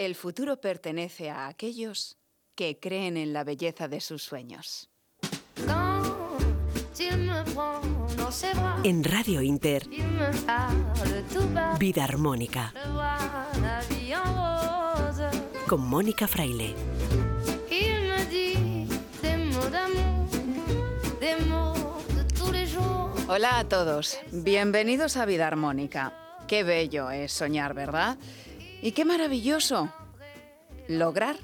El futuro pertenece a aquellos que creen en la belleza de sus sueños. En Radio Inter, Vida Armónica, con Mónica Fraile. Hola a todos, bienvenidos a Vida Armónica. Qué bello es soñar, ¿verdad? Y qué maravilloso lograr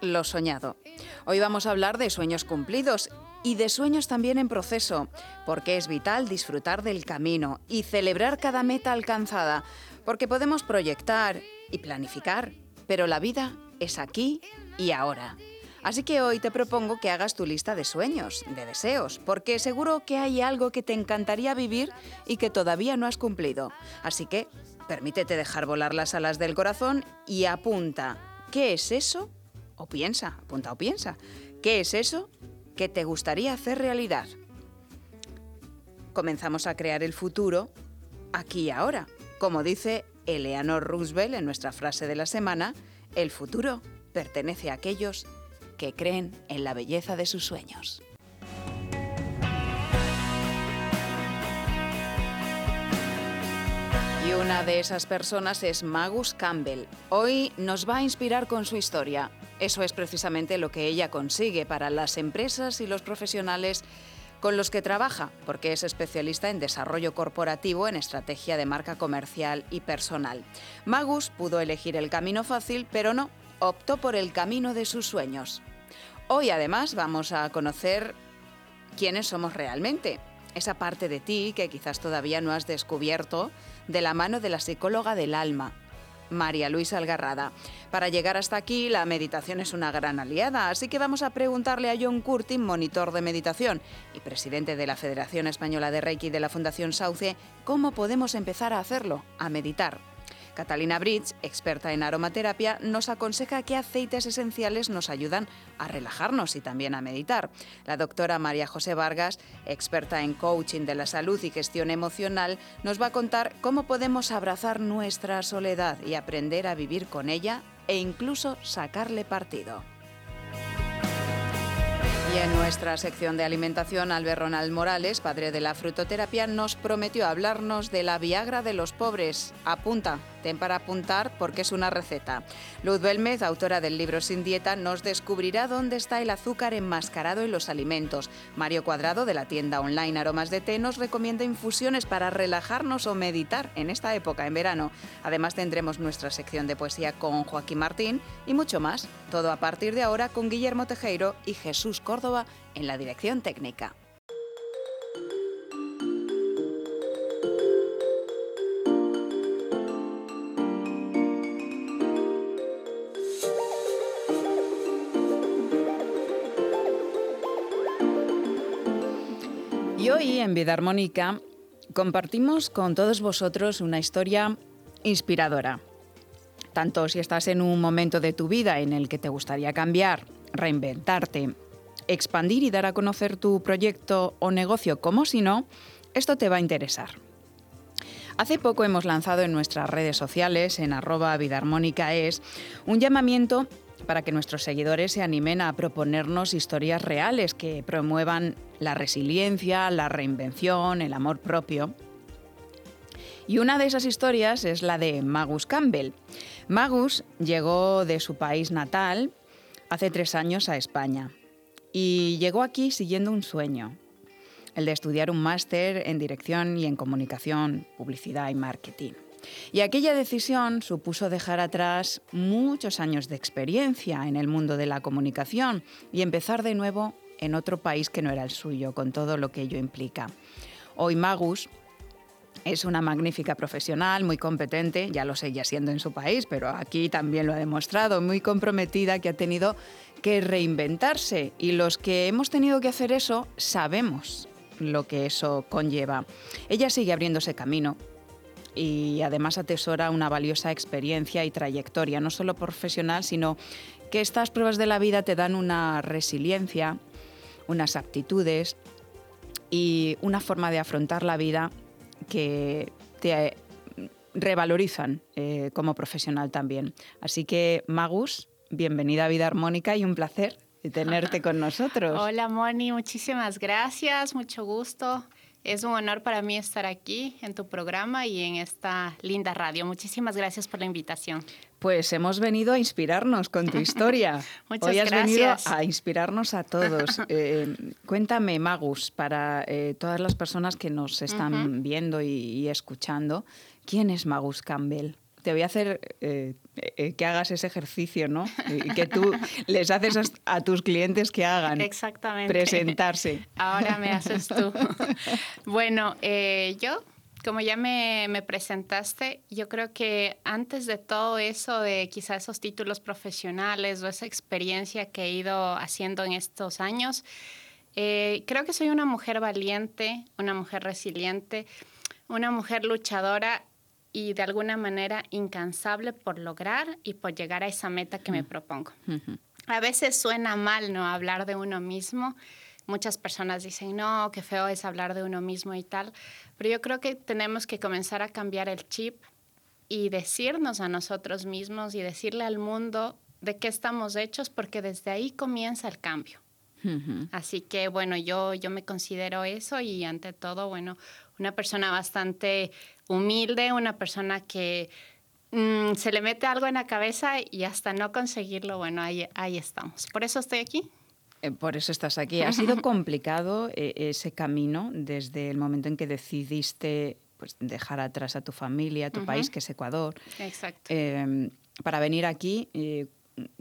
lo soñado. Hoy vamos a hablar de sueños cumplidos y de sueños también en proceso, porque es vital disfrutar del camino y celebrar cada meta alcanzada, porque podemos proyectar y planificar, pero la vida es aquí y ahora. Así que hoy te propongo que hagas tu lista de sueños, de deseos, porque seguro que hay algo que te encantaría vivir y que todavía no has cumplido. Así que Permítete dejar volar las alas del corazón y apunta. ¿Qué es eso? O piensa, apunta o piensa. ¿Qué es eso que te gustaría hacer realidad? Comenzamos a crear el futuro aquí y ahora. Como dice Eleanor Roosevelt en nuestra frase de la semana, el futuro pertenece a aquellos que creen en la belleza de sus sueños. Y una de esas personas es Magus Campbell. Hoy nos va a inspirar con su historia. Eso es precisamente lo que ella consigue para las empresas y los profesionales con los que trabaja, porque es especialista en desarrollo corporativo, en estrategia de marca comercial y personal. Magus pudo elegir el camino fácil, pero no, optó por el camino de sus sueños. Hoy además vamos a conocer quiénes somos realmente, esa parte de ti que quizás todavía no has descubierto de la mano de la psicóloga del alma, María Luisa Algarrada. Para llegar hasta aquí, la meditación es una gran aliada, así que vamos a preguntarle a John Curtin, monitor de meditación y presidente de la Federación Española de Reiki de la Fundación Sauce, cómo podemos empezar a hacerlo, a meditar. Catalina Bridge, experta en aromaterapia, nos aconseja qué aceites esenciales nos ayudan a relajarnos y también a meditar. La doctora María José Vargas, experta en coaching de la salud y gestión emocional, nos va a contar cómo podemos abrazar nuestra soledad y aprender a vivir con ella e incluso sacarle partido. Y en nuestra sección de alimentación, Albert Ronald Morales, padre de la frutoterapia, nos prometió hablarnos de la Viagra de los pobres. Apunta, ten para apuntar porque es una receta. Luz Belmez, autora del libro Sin Dieta, nos descubrirá dónde está el azúcar enmascarado en los alimentos. Mario Cuadrado, de la tienda online Aromas de Té, nos recomienda infusiones para relajarnos o meditar en esta época, en verano. Además tendremos nuestra sección de poesía con Joaquín Martín y mucho más. Todo a partir de ahora con Guillermo Tejeiro y Jesús Córdoba en la dirección técnica. Hoy en Vida Armónica compartimos con todos vosotros una historia inspiradora. Tanto si estás en un momento de tu vida en el que te gustaría cambiar, reinventarte expandir y dar a conocer tu proyecto o negocio como si no, esto te va a interesar. Hace poco hemos lanzado en nuestras redes sociales, en arroba es, un llamamiento para que nuestros seguidores se animen a proponernos historias reales que promuevan la resiliencia, la reinvención, el amor propio. Y una de esas historias es la de Magus Campbell. Magus llegó de su país natal hace tres años a España y llegó aquí siguiendo un sueño, el de estudiar un máster en dirección y en comunicación, publicidad y marketing. Y aquella decisión supuso dejar atrás muchos años de experiencia en el mundo de la comunicación y empezar de nuevo en otro país que no era el suyo, con todo lo que ello implica. Hoy Magus es una magnífica profesional, muy competente, ya lo seguía siendo en su país, pero aquí también lo ha demostrado, muy comprometida, que ha tenido que reinventarse y los que hemos tenido que hacer eso sabemos lo que eso conlleva. Ella sigue abriéndose camino y además atesora una valiosa experiencia y trayectoria, no solo profesional, sino que estas pruebas de la vida te dan una resiliencia, unas aptitudes y una forma de afrontar la vida que te revalorizan eh, como profesional también. Así que, Magus, bienvenida a Vida Armónica y un placer tenerte con nosotros. Hola, Moni, muchísimas gracias, mucho gusto. Es un honor para mí estar aquí en tu programa y en esta linda radio. Muchísimas gracias por la invitación. Pues hemos venido a inspirarnos con tu historia. Muchas Hoy has gracias. venido a inspirarnos a todos. Eh, cuéntame, Magus, para eh, todas las personas que nos están viendo y, y, escuchando, ¿quién es Magus Campbell? Te voy a hacer eh, eh, que hagas ese ejercicio, ¿no? Y que tú les haces a, a tus clientes que hagan. Exactamente. Presentarse. Ahora me haces tú. bueno, eh, yo como ya me, me, presentaste, yo creo que antes de todo eso, de quizás esos títulos profesionales o esa experiencia que he ido haciendo en estos años, creo que soy una mujer valiente, una mujer resiliente, una mujer luchadora y de alguna manera incansable por lograr y por llegar a esa meta que me propongo. Uh -huh. A veces suena mal no hablar de uno mismo, Muchas personas dicen, no, qué feo es hablar de uno mismo y tal, pero yo creo que tenemos que comenzar a cambiar el chip y decirnos a nosotros mismos y decirle al mundo de qué estamos hechos, porque desde ahí comienza el cambio. Uh -huh. Así que bueno, yo, yo me considero eso y ante todo, bueno, una persona bastante humilde, una persona que mmm, se le mete algo en la cabeza y hasta no conseguirlo, bueno, ahí, ahí estamos. Por eso estoy aquí. Eh, por eso estás aquí. Ha sido complicado eh, ese camino desde el momento en que decidiste pues, dejar atrás a tu familia, a tu uh -huh. país, que es Ecuador. Exacto. Eh, para venir aquí, eh,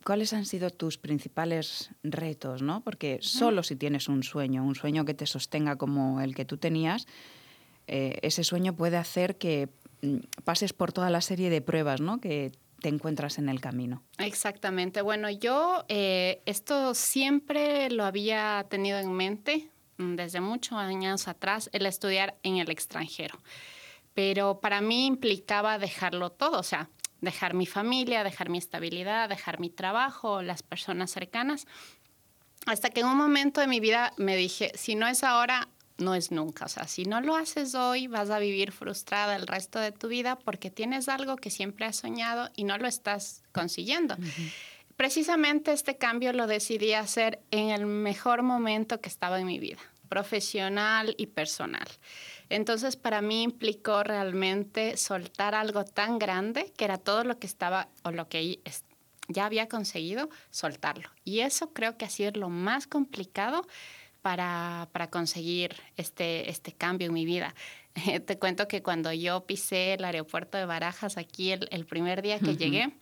¿cuáles han sido tus principales retos? ¿no? Porque solo si tienes un sueño, un sueño que te sostenga como el que tú tenías, eh, ese sueño puede hacer que mm, pases por toda la serie de pruebas ¿no? que te encuentras en el camino. Exactamente. Bueno, yo eh, esto siempre lo había tenido en mente mm, desde muchos años atrás, el estudiar en el extranjero. Pero para mí implicaba dejarlo todo, o sea, dejar mi familia, dejar mi estabilidad, dejar mi trabajo, las personas cercanas. Hasta que en un momento de mi vida me dije, si no es ahora, no es nunca. O sea, si no lo haces hoy, vas a vivir frustrada el resto de tu vida porque tienes algo que siempre has soñado y no lo estás consiguiendo. Uh -huh. Precisamente este cambio lo decidí hacer en el mejor momento que estaba en mi vida, profesional y personal. Entonces, para mí implicó realmente soltar algo tan grande que era todo lo que estaba o lo que ya había conseguido, soltarlo. Y eso creo que ha sido lo más complicado para, para conseguir este, este cambio en mi vida. Te cuento que cuando yo pisé el aeropuerto de Barajas aquí el, el primer día que uh -huh. llegué,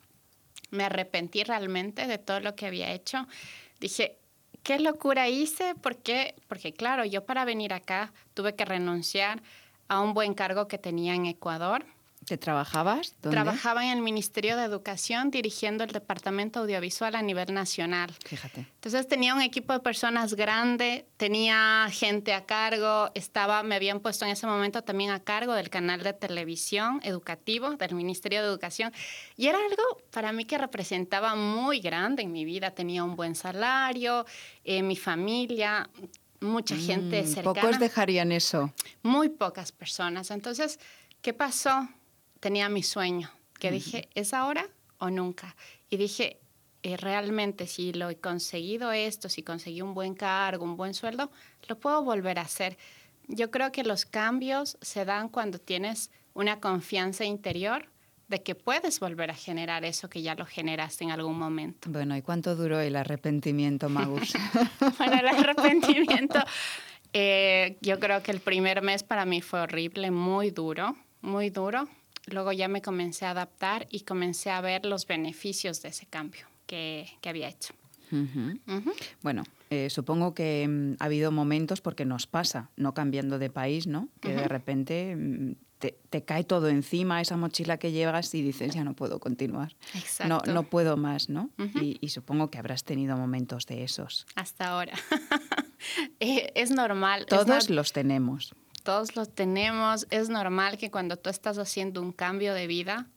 me arrepentí realmente de todo lo que había hecho. Dije, qué locura hice, ¿por qué? Porque claro, yo para venir acá tuve que renunciar a un buen cargo que tenía en Ecuador. ¿Te trabajabas? ¿Dónde? Trabajaba en el Ministerio de Educación dirigiendo el departamento audiovisual a nivel nacional. Fíjate. Entonces tenía un equipo de personas grande, tenía gente a cargo, estaba, me habían puesto en ese momento también a cargo del canal de televisión educativo del Ministerio de Educación. Y era algo para mí que representaba muy grande en mi vida. Tenía un buen salario, eh, mi familia, mucha gente mm, cercana. Pocos dejarían eso. Muy pocas personas. Entonces, ¿qué pasó? Tenía mi sueño, que uh -huh. dije, ¿es ahora o nunca? Y dije, eh, realmente si lo he conseguido esto, si conseguí un buen cargo, un buen sueldo, lo puedo volver a hacer. Yo creo que los cambios se dan cuando tienes una confianza interior de que puedes volver a generar eso que ya lo generaste en algún momento. Bueno, ¿y cuánto duró el arrepentimiento, Magus? bueno, el arrepentimiento, eh, yo creo que el primer mes para mí fue horrible, muy duro, muy duro luego ya me comencé a adaptar y comencé a ver los beneficios de ese cambio que, que había hecho. Uh -huh. Uh -huh. Bueno, eh, supongo que um, ha habido momentos, porque nos pasa, no cambiando de país, ¿no? Que uh -huh. de repente um, te, te, cae todo encima, esa mochila que llevas y dices, ya no puedo continuar. Exacto. No, no puedo más, ¿no? Y, y, supongo que habrás tenido momentos de esos. Hasta ahora. Eh, es normal. Todos es no los tenemos todos lo tenemos. Es normal que cuando tú estás haciendo un cambio de vida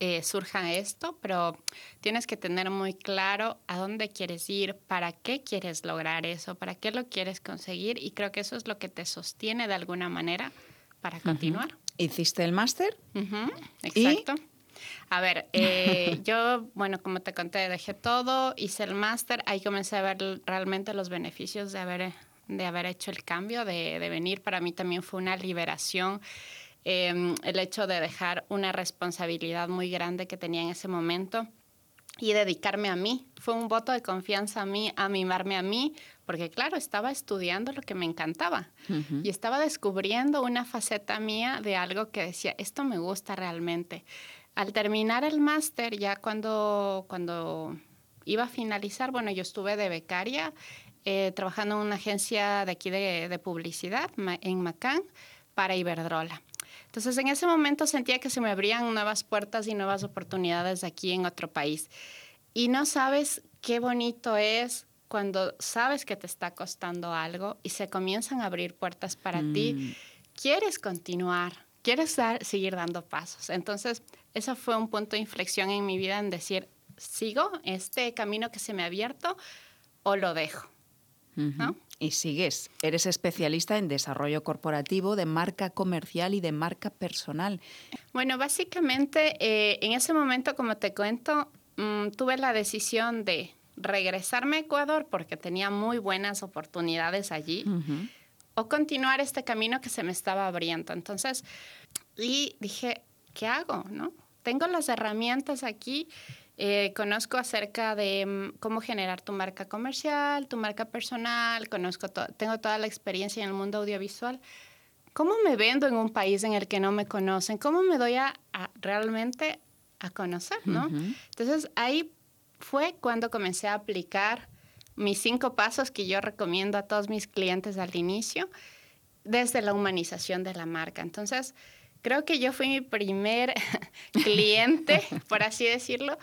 eh, surja esto, pero tienes que tener muy claro a dónde quieres ir, para qué quieres lograr eso, para qué lo quieres conseguir y creo que eso es lo que te sostiene de alguna manera para continuar. Uh -huh. ¿Hiciste el máster? Exacto. A ver, eh, yo, bueno, como te conté, dejé todo, hice el máster, ahí comencé a ver realmente los beneficios de haber, de haber hecho el cambio, de, de venir. Para mí también fue una liberación eh, el hecho de dejar una responsabilidad muy grande que tenía en ese momento y dedicarme a mí. Fue un voto de confianza a mí, a mimarme a mí, porque claro, estaba estudiando lo que me encantaba y estaba descubriendo una faceta mía de algo que decía, esto me gusta realmente. Al terminar el máster, ya cuando, cuando iba a finalizar, bueno, yo estuve de becaria eh, trabajando en una agencia de aquí de, de publicidad en Macán para Iberdrola. Entonces, en ese momento sentía que se me abrían nuevas puertas y nuevas oportunidades aquí en otro país. Y no sabes qué bonito es cuando sabes que te está costando algo y se comienzan a abrir puertas para ti. Mm. Quieres continuar, quieres dar- seguir dando pasos. Entonces, eso fue un punto de inflexión en mi vida en decir, ¿sigo este camino que se me ha abierto o lo dejo? Ujú. ¿no? Y sigues, eres especialista en desarrollo corporativo de marca comercial y de marca personal. Bueno, básicamente eh, en ese momento, como te cuento, mm, tuve la decisión de regresarme a Ecuador porque tenía muy buenas oportunidades allí Ujú. o continuar este camino que se me estaba abriendo. Entonces, y dije, ¿qué hago? ¿No? Tengo las herramientas aquí, eh, conozco acerca de mm, cómo generar tu marca comercial, tu marca personal, conozco to- tengo toda la experiencia en el mundo audiovisual. ¿Cómo me vendo en un país en el que no me conocen? ¿Cómo me doy a, a realmente a conocer, no? Ujú. Entonces ahí fue cuando comencé a aplicar mis cinco pasos que yo recomiendo a todos mis clientes al inicio, desde la humanización de la marca. Entonces, creo que yo fui mi primer cliente, por así decirlo,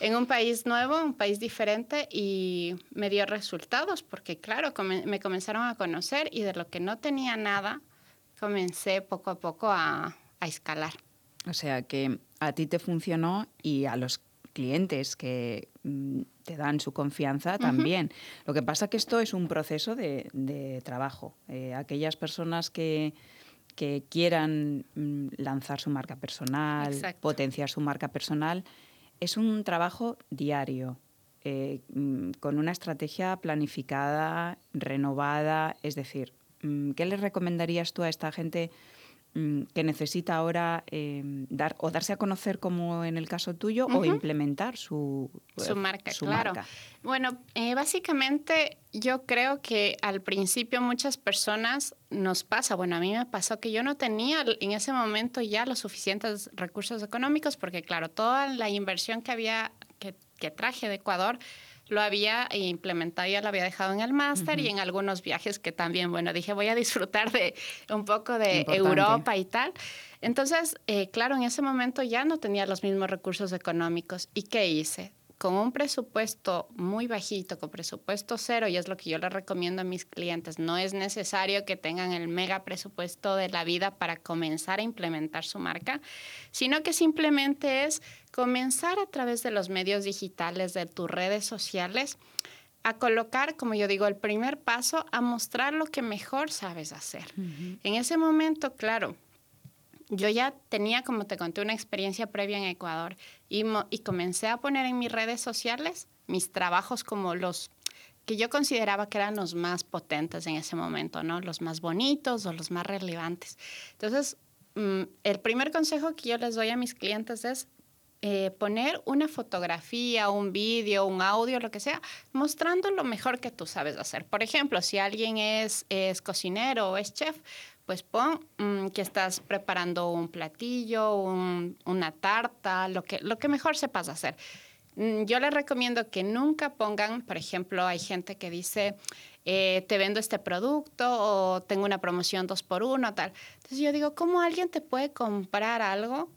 en un país nuevo, un país diferente y me dio resultados porque, claro, come- me comenzaron a conocer y de lo que no tenía nada, comencé poco a poco a, a escalar. O sea que a ti te funcionó y a los clientes que mm, te dan su confianza también. Lo que pasa que esto es un proceso de, de trabajo. Eh, aquellas personas que, que quieran mm, lanzar su marca personal, Exacto. potenciar su marca personal, es un trabajo diario. eh, mm, con una estrategia planificada, renovada, es decir, mm, ¿qué le recomendarías tú a esta gente que necesita ahora eh, dar o darse a conocer como en el caso tuyo o implementar su, Su eh, marca, su claro. marca? Bueno, eh, básicamente yo creo que al principio muchas personas nos pasa, bueno, a mí me pasó que yo no tenía en ese momento ya los suficientes recursos económicos porque claro, toda la inversión que había, que, que traje de Ecuador, lo había implementado, ya lo había dejado en el máster y en algunos viajes que también, bueno, dije voy a disfrutar de un poco de Importante. Europa y tal. Entonces, eh, claro, en ese momento ya no tenía los mismos recursos económicos. ¿Y qué hice? Con un presupuesto muy bajito, con presupuesto cero, y es lo que yo les recomiendo a mis clientes, no es necesario que tengan el mega presupuesto de la vida para comenzar a implementar su marca, sino que simplemente es comenzar a través de los medios digitales, de tus redes sociales, a colocar, como yo digo, el primer paso, a mostrar lo que mejor sabes hacer. En ese momento, claro, yo ya tenía, como te conté, una experiencia previa en Ecuador y, comencé a poner en mis redes sociales mis trabajos como los que yo consideraba que eran los más potentes en ese momento, ¿no? Los más bonitos o los más relevantes. Entonces, mm, el primer consejo que yo les doy a mis clientes es eh, poner una fotografía, un vídeo, un audio, lo que sea, mostrando lo mejor que tú sabes hacer. Por ejemplo, si alguien es, es cocinero o es chef, pues pon mm, que estás preparando un platillo, un- una tarta, lo que, lo que mejor sepas hacer. Mm, Yo les recomiendo que nunca pongan, por ejemplo, hay gente que dice, eh, te vendo este producto o tengo una promoción dos por uno, tal. Entonces yo digo, ¿cómo alguien te puede comprar algo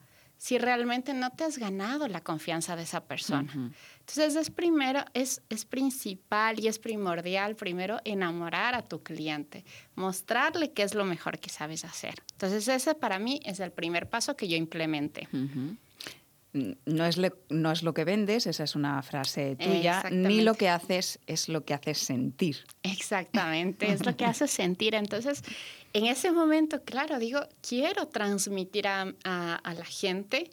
si realmente no te has ganado la confianza de esa persona? Ujú. Entonces es primero, es, es principal y es primordial primero enamorar a tu cliente, mostrarle qué es lo mejor que sabes hacer. Entonces ese para mí es el primer paso que yo implementé. No es, no es lo que vendes, esa es una frase tuya, ni lo que haces es lo que haces sentir. Exactamente, es lo que haces sentir. Entonces, en ese momento, claro, digo, quiero transmitir a, la gente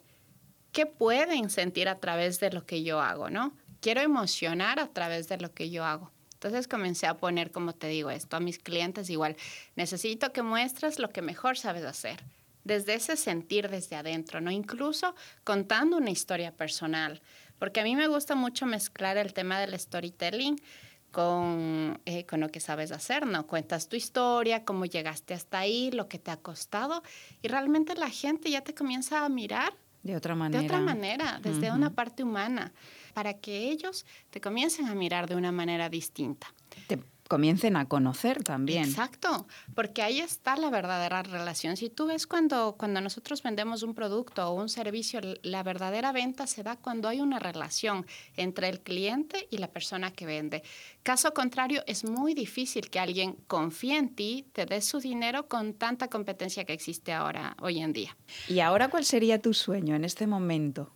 qué pueden sentir a través de lo que yo hago, ¿no? Quiero emocionar a través de lo que yo hago. Entonces comencé a poner, como te digo, esto a mis clientes igual. Necesito que muestres lo que mejor sabes hacer desde ese sentir desde adentro, ¿no? Incluso contando una historia personal, porque a mí me gusta mucho mezclar el tema del storytelling con, eh, con lo que sabes hacer, ¿no? Cuentas tu historia, cómo llegaste hasta ahí, lo que te ha costado, y realmente la gente ya te comienza a mirar de otra manera. De otra manera, desde una parte humana, para que ellos te comiencen a mirar de una manera distinta comiencen a conocer también. Exacto, porque ahí está la verdadera relación. Si tú ves cuando, cuando nosotros vendemos un producto o un servicio, la verdadera venta se da cuando hay una relación entre el cliente y la persona que vende. Caso contrario, es muy difícil que alguien confíe en ti, te dé su dinero con tanta competencia que existe ahora, hoy en día. ¿Y ahora cuál sería tu sueño en este momento?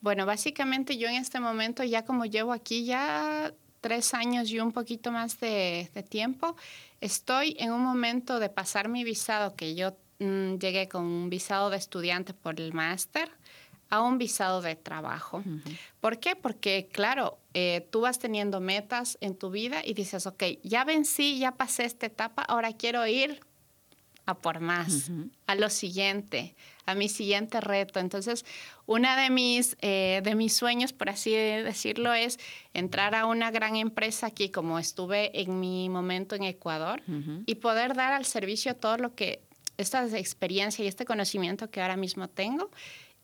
Bueno, básicamente yo en este momento, ya como llevo aquí ya tres años y un poquito más de, tiempo, estoy en un momento de pasar mi visado, que yo mm, llegué con un visado de estudiante por el máster, a un visado de trabajo. ¿Por qué? Porque, claro, eh, tú vas teniendo metas en tu vida y dices, ok, ya vencí, ya pasé esta etapa, ahora quiero ir a por más, a lo siguiente, a mi siguiente reto. Entonces, una de mis, eh, de mis sueños, por así decirlo, es entrar a una gran empresa aquí, como estuve en mi momento en Ecuador, y poder dar al servicio todo lo que, esta experiencia y este conocimiento que ahora mismo tengo.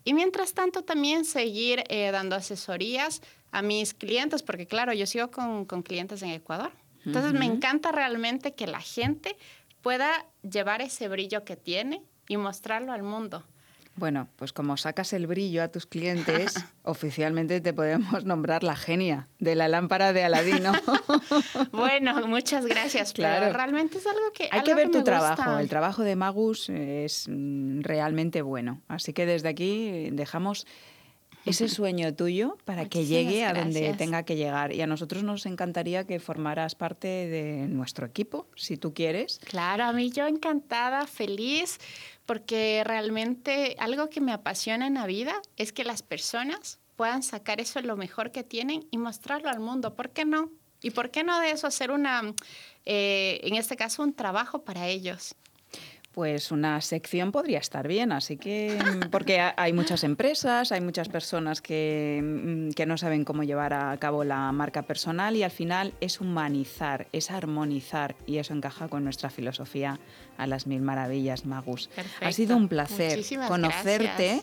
Y mientras tanto, también seguir eh, dando asesorías a mis clientes, porque claro, yo sigo con, con clientes en Ecuador. Entonces, me encanta realmente que la gente pueda llevar ese brillo que tiene y mostrarlo al mundo. Bueno, pues como sacas el brillo a tus clientes, oficialmente te podemos nombrar la genia de la lámpara de Aladino. bueno, muchas gracias. Claro. realmente es algo que... Hay que ver tu trabajo. El trabajo de Magus es mm, realmente bueno. Así que desde aquí dejamos ese sueño tuyo para que llegue a donde tenga que llegar. Y a nosotros nos encantaría que formaras parte de nuestro equipo, si tú quieres. Claro, a mí yo encantada, feliz, porque realmente algo que me apasiona en la vida es que las personas puedan sacar eso lo mejor que tienen y mostrarlo al mundo. ¿Por qué no? ¿Y por qué no de eso hacer una, eh, en este caso, un trabajo para ellos? Pues una sección podría estar bien. Así que, mm, porque hay muchas empresas, hay muchas personas que, mm, que, no saben cómo llevar a cabo la marca personal y al final es humanizar, es armonizar y eso encaja con nuestra filosofía a las mil maravillas, Magus. Ha sido un placer conocerte.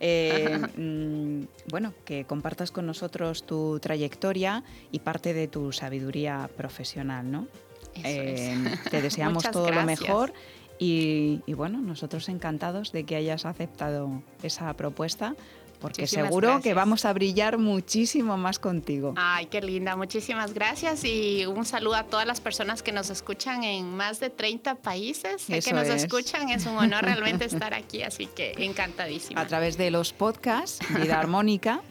Eh, mm, bueno, que compartas con nosotros tu trayectoria y parte de tu sabiduría profesional, ¿no? Eh, te deseamos todo lo mejor y, bueno, nosotros encantados de que hayas aceptado esa propuesta porque seguro que vamos a brillar muchísimo más contigo. Ay, qué linda, muchísimas gracias y un saludo a todas las personas que nos escuchan en más de 30 países, que nos escuchan, es un honor realmente estar aquí, así que encantadísima. A través de los podcasts, Vida Armónica,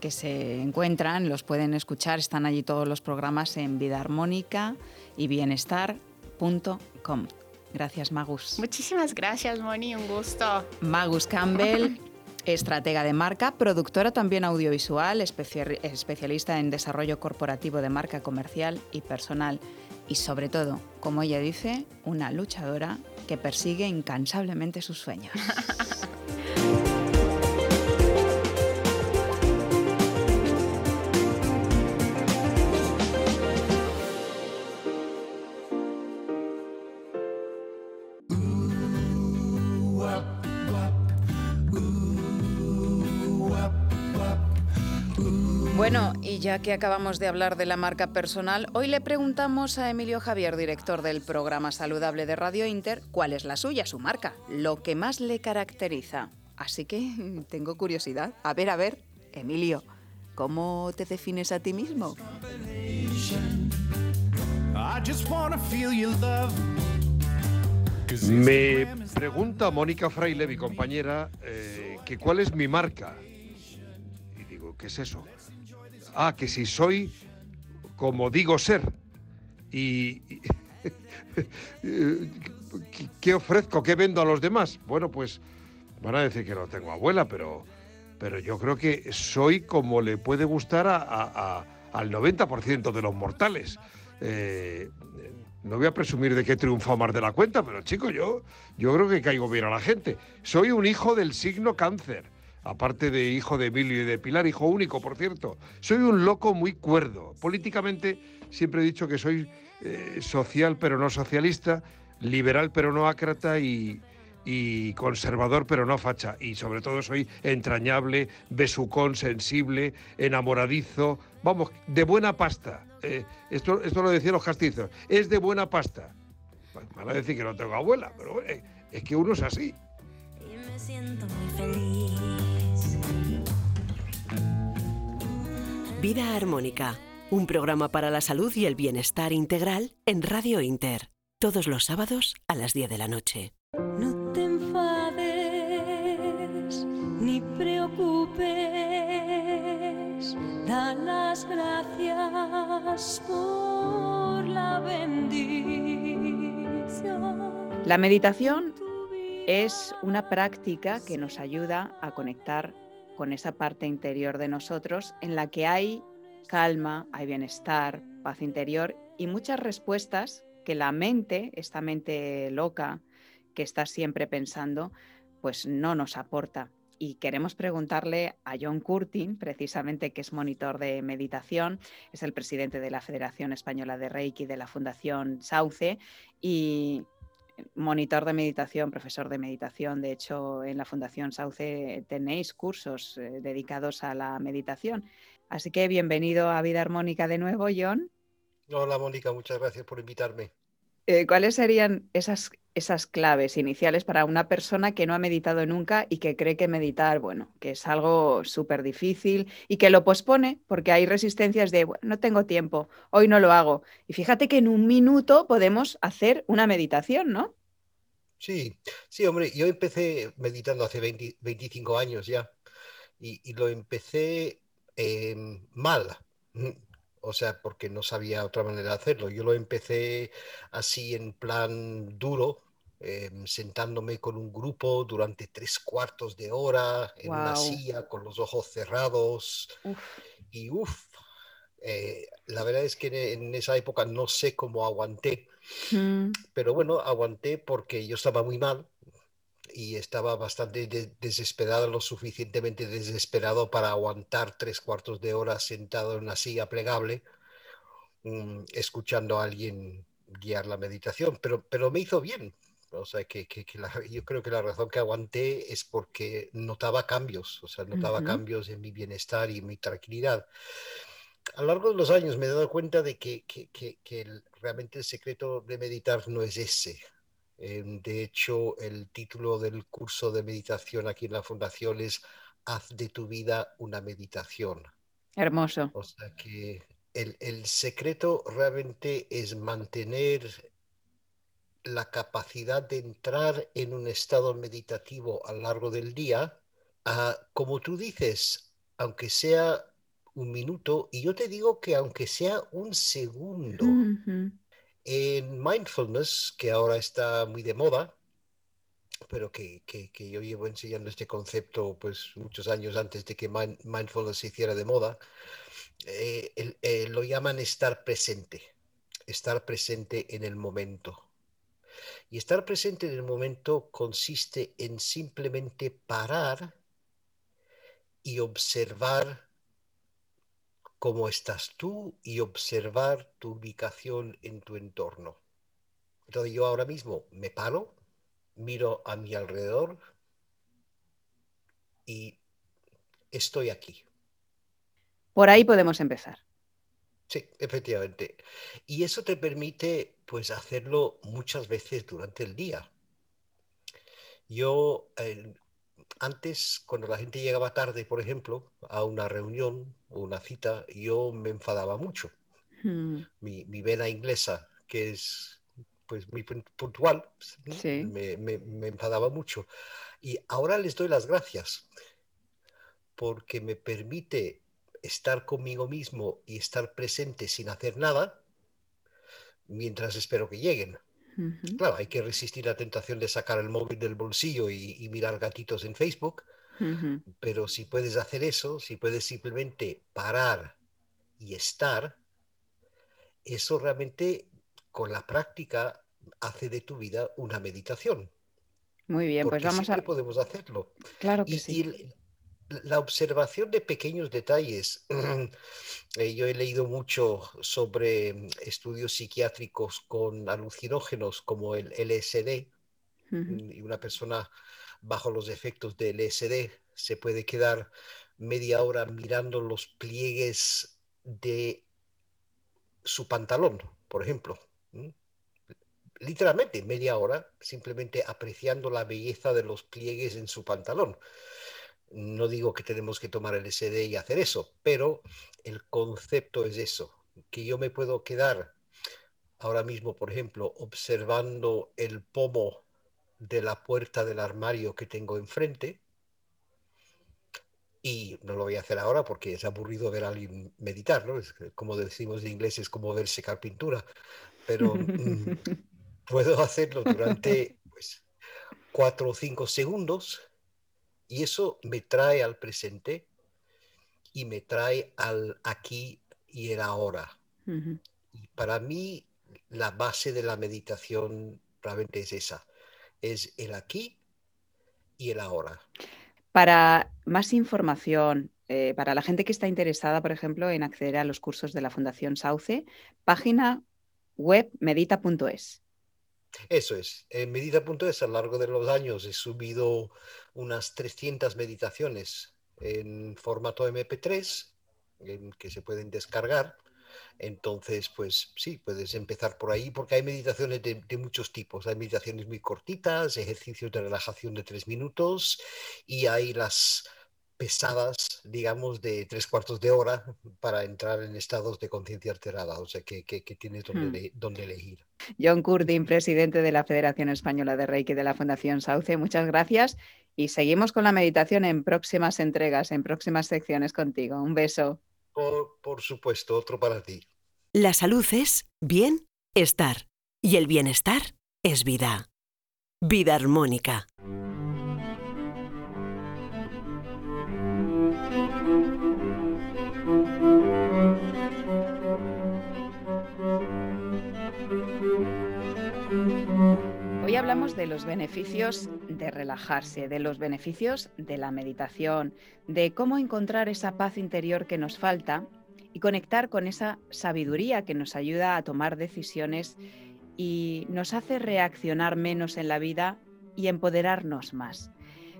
que se encuentran, los pueden escuchar, están allí todos los programas en vidaarmónica y bienestar.com. Gracias, Magus. Muchísimas gracias, Moni, un gusto. Magus Campbell. Estratega de marca, productora también audiovisual, especialista en desarrollo corporativo de marca comercial y personal y sobre todo, como ella dice, una luchadora que persigue incansablemente sus sueños. ya que acabamos de hablar de la marca personal, hoy le preguntamos a Emilio Javier, director del programa Saludable de Radio Inter, cuál es la suya, su marca, lo que más le caracteriza. Así que tengo curiosidad. A ver, a ver, Emilio, ¿cómo te defines a ti mismo? Me pregunta Mónica Fraile, mi compañera, eh, que cuál es mi marca. ¿qué es eso? Ah, que si soy como digo ser. Y, ¿qué ofrezco? ¿Qué vendo a los demás? Bueno, pues van a decir que no tengo abuela, pero, pero yo creo que soy como le puede gustar al 90% de los mortales. Eh, no voy a presumir de que he triunfado más de la cuenta, pero chico, yo, yo creo que caigo bien a la gente. Soy un hijo del signo cáncer, aparte de hijo de Emilio y de Pilar, hijo único, por cierto. Soy un loco muy cuerdo. Políticamente siempre he dicho que soy eh, social pero no socialista, liberal pero no ácrata y, conservador pero no facha. Y sobre todo soy entrañable, besucón, sensible, enamoradizo, vamos, de buena pasta. Eh, esto, esto lo decían los castizos, es de buena pasta. Van a decir que no tengo abuela, pero eh, es que uno es así. Y me siento muy feliz. Vida Armónica, un programa para la salud y el bienestar integral en Radio Inter, todos los sábados a las 10 de la noche. No te enfades ni preocupes, da las gracias por la bendición. La meditación es una práctica que nos ayuda a conectar con esa parte interior de nosotros en la que hay calma, hay bienestar, paz interior y muchas respuestas que la mente, esta mente loca que está siempre pensando, pues no nos aporta. Y queremos preguntarle a John Curtin, precisamente que es monitor de meditación, es el presidente de la Federación Española de Reiki de la Fundación Sauce y monitor de meditación, profesor de meditación. De hecho, en la Fundación Sauce tenéis cursos eh, dedicados a la meditación. Así que bienvenido a Vida Armónica de nuevo, John. Hola, Mónica, muchas gracias por invitarme. Eh, ¿Cuáles serían esas, esas claves iniciales para una persona que no ha meditado nunca y que cree que meditar, bueno, que es algo súper difícil y que lo pospone porque hay resistencias de, bueno, no tengo tiempo, hoy no lo hago? Y fíjate que en un minuto podemos hacer una meditación, ¿no? Sí, sí, hombre, yo empecé meditando hace 25 años ya y, lo empecé em, mal, o sea, porque no sabía otra manera de hacerlo. Yo lo empecé así en plan duro, em, sentándome con un grupo durante tres cuartos de hora en una silla con los ojos cerrados y uff, eh, la verdad es que en esa época no sé cómo aguanté, mm. pero bueno, aguanté porque yo estaba muy mal y estaba bastante desesperado, lo suficientemente desesperado para aguantar tres cuartos de hora sentado en una silla plegable, mm, escuchando a alguien guiar la meditación, pero, pero me hizo bien. O sea, que, que, yo creo que la razón que aguanté es porque notaba cambios, o sea, notaba cambios en mi bienestar y en mi tranquilidad a lo largo de los años me he dado cuenta de que, realmente el secreto de meditar no es ese. Em, de hecho, el título del curso de meditación aquí en la fundación es Haz de tu vida una meditación. Hermoso. O sea que el, el secreto realmente es mantener la capacidad de entrar en un estado meditativo a lo largo del día, a, como tú dices, aunque sea un minuto, y yo te digo que aunque sea un segundo, en mindfulness, que ahora está muy de moda, pero que, yo llevo enseñando este concepto pues muchos años antes de que mindfulness se hiciera de moda, eh, eh, lo llaman estar presente, estar presente en el momento. Y estar presente en el momento consiste en simplemente parar y observar cómo estás tú y observar tu ubicación en tu entorno. Entonces yo ahora mismo me paro, miro a mi alrededor y estoy aquí. Por ahí podemos empezar. Sí, efectivamente. Y eso te permite pues hacerlo muchas veces durante el día. Yo eh, antes, cuando la gente llegaba tarde, por ejemplo, a una reunión o una cita, yo me enfadaba mucho. Hmm. Mi, vena inglesa, que es pues muy puntual, me, me, enfadaba mucho. Y ahora les doy las gracias porque me permite estar conmigo mismo y estar presente sin hacer nada mientras espero que lleguen. Claro, hay que resistir la tentación de sacar el móvil del bolsillo y, y mirar gatitos en Facebook, pero si puedes hacer eso, si puedes simplemente parar y estar, eso realmente con la práctica hace de tu vida una meditación, Muy bien, pues vamos a... podemos hacerlo. Claro que Y, sí. y la observación de pequeños detalles. eh, Yo he leído mucho sobre mm, estudios psiquiátricos con alucinógenos como el LSD mm, y una persona bajo los efectos del LSD se puede quedar media hora mirando los pliegues de su pantalón, por ejemplo. Literalmente media hora simplemente apreciando la belleza de los pliegues en su pantalón. No digo que tenemos que tomar el SD y hacer eso, pero el concepto es eso, que yo me puedo quedar ahora mismo, por ejemplo, observando el pomo de la puerta del armario que tengo enfrente y no lo voy a hacer ahora porque es aburrido ver a alguien meditar, ¿no? Es como decimos en inglés, es como ver secar pintura, pero mm, puedo hacerlo durante pues, cuatro o cinco segundos y eso me trae al presente y me trae al aquí y el ahora. Y para mí la base de la meditación realmente es esa, es el aquí y el ahora. Para más información, eh, para la gente que está interesada, por ejemplo, en acceder a los cursos de la Fundación Sauce, página web medita.es. Eso es. En medita.es a lo largo de los años he subido unas 300 meditaciones en formato MP3 en que se pueden descargar. Entonces, pues sí, puedes empezar por ahí porque hay meditaciones de muchos tipos. Hay meditaciones muy cortitas, ejercicios de relajación de tres minutos y hay las pesadas, digamos, de tres cuartos de hora para entrar en estados de conciencia alterada. O sea, que, que, que tienes donde, Hmm. ele- donde elegir. John Curtin, presidente de la Federación Española de Reiki de la Fundación Sauce, muchas gracias y seguimos con la meditación en próximas entregas, en próximas secciones contigo. Un beso. Por, por supuesto, otro para ti. La salud es bien estar y el bienestar es vida. Vida armónica. Hablamos de los beneficios de relajarse, de los beneficios de la meditación, de cómo encontrar esa paz interior que nos falta y conectar con esa sabiduría que nos ayuda a tomar decisiones y nos hace reaccionar menos en la vida y empoderarnos más.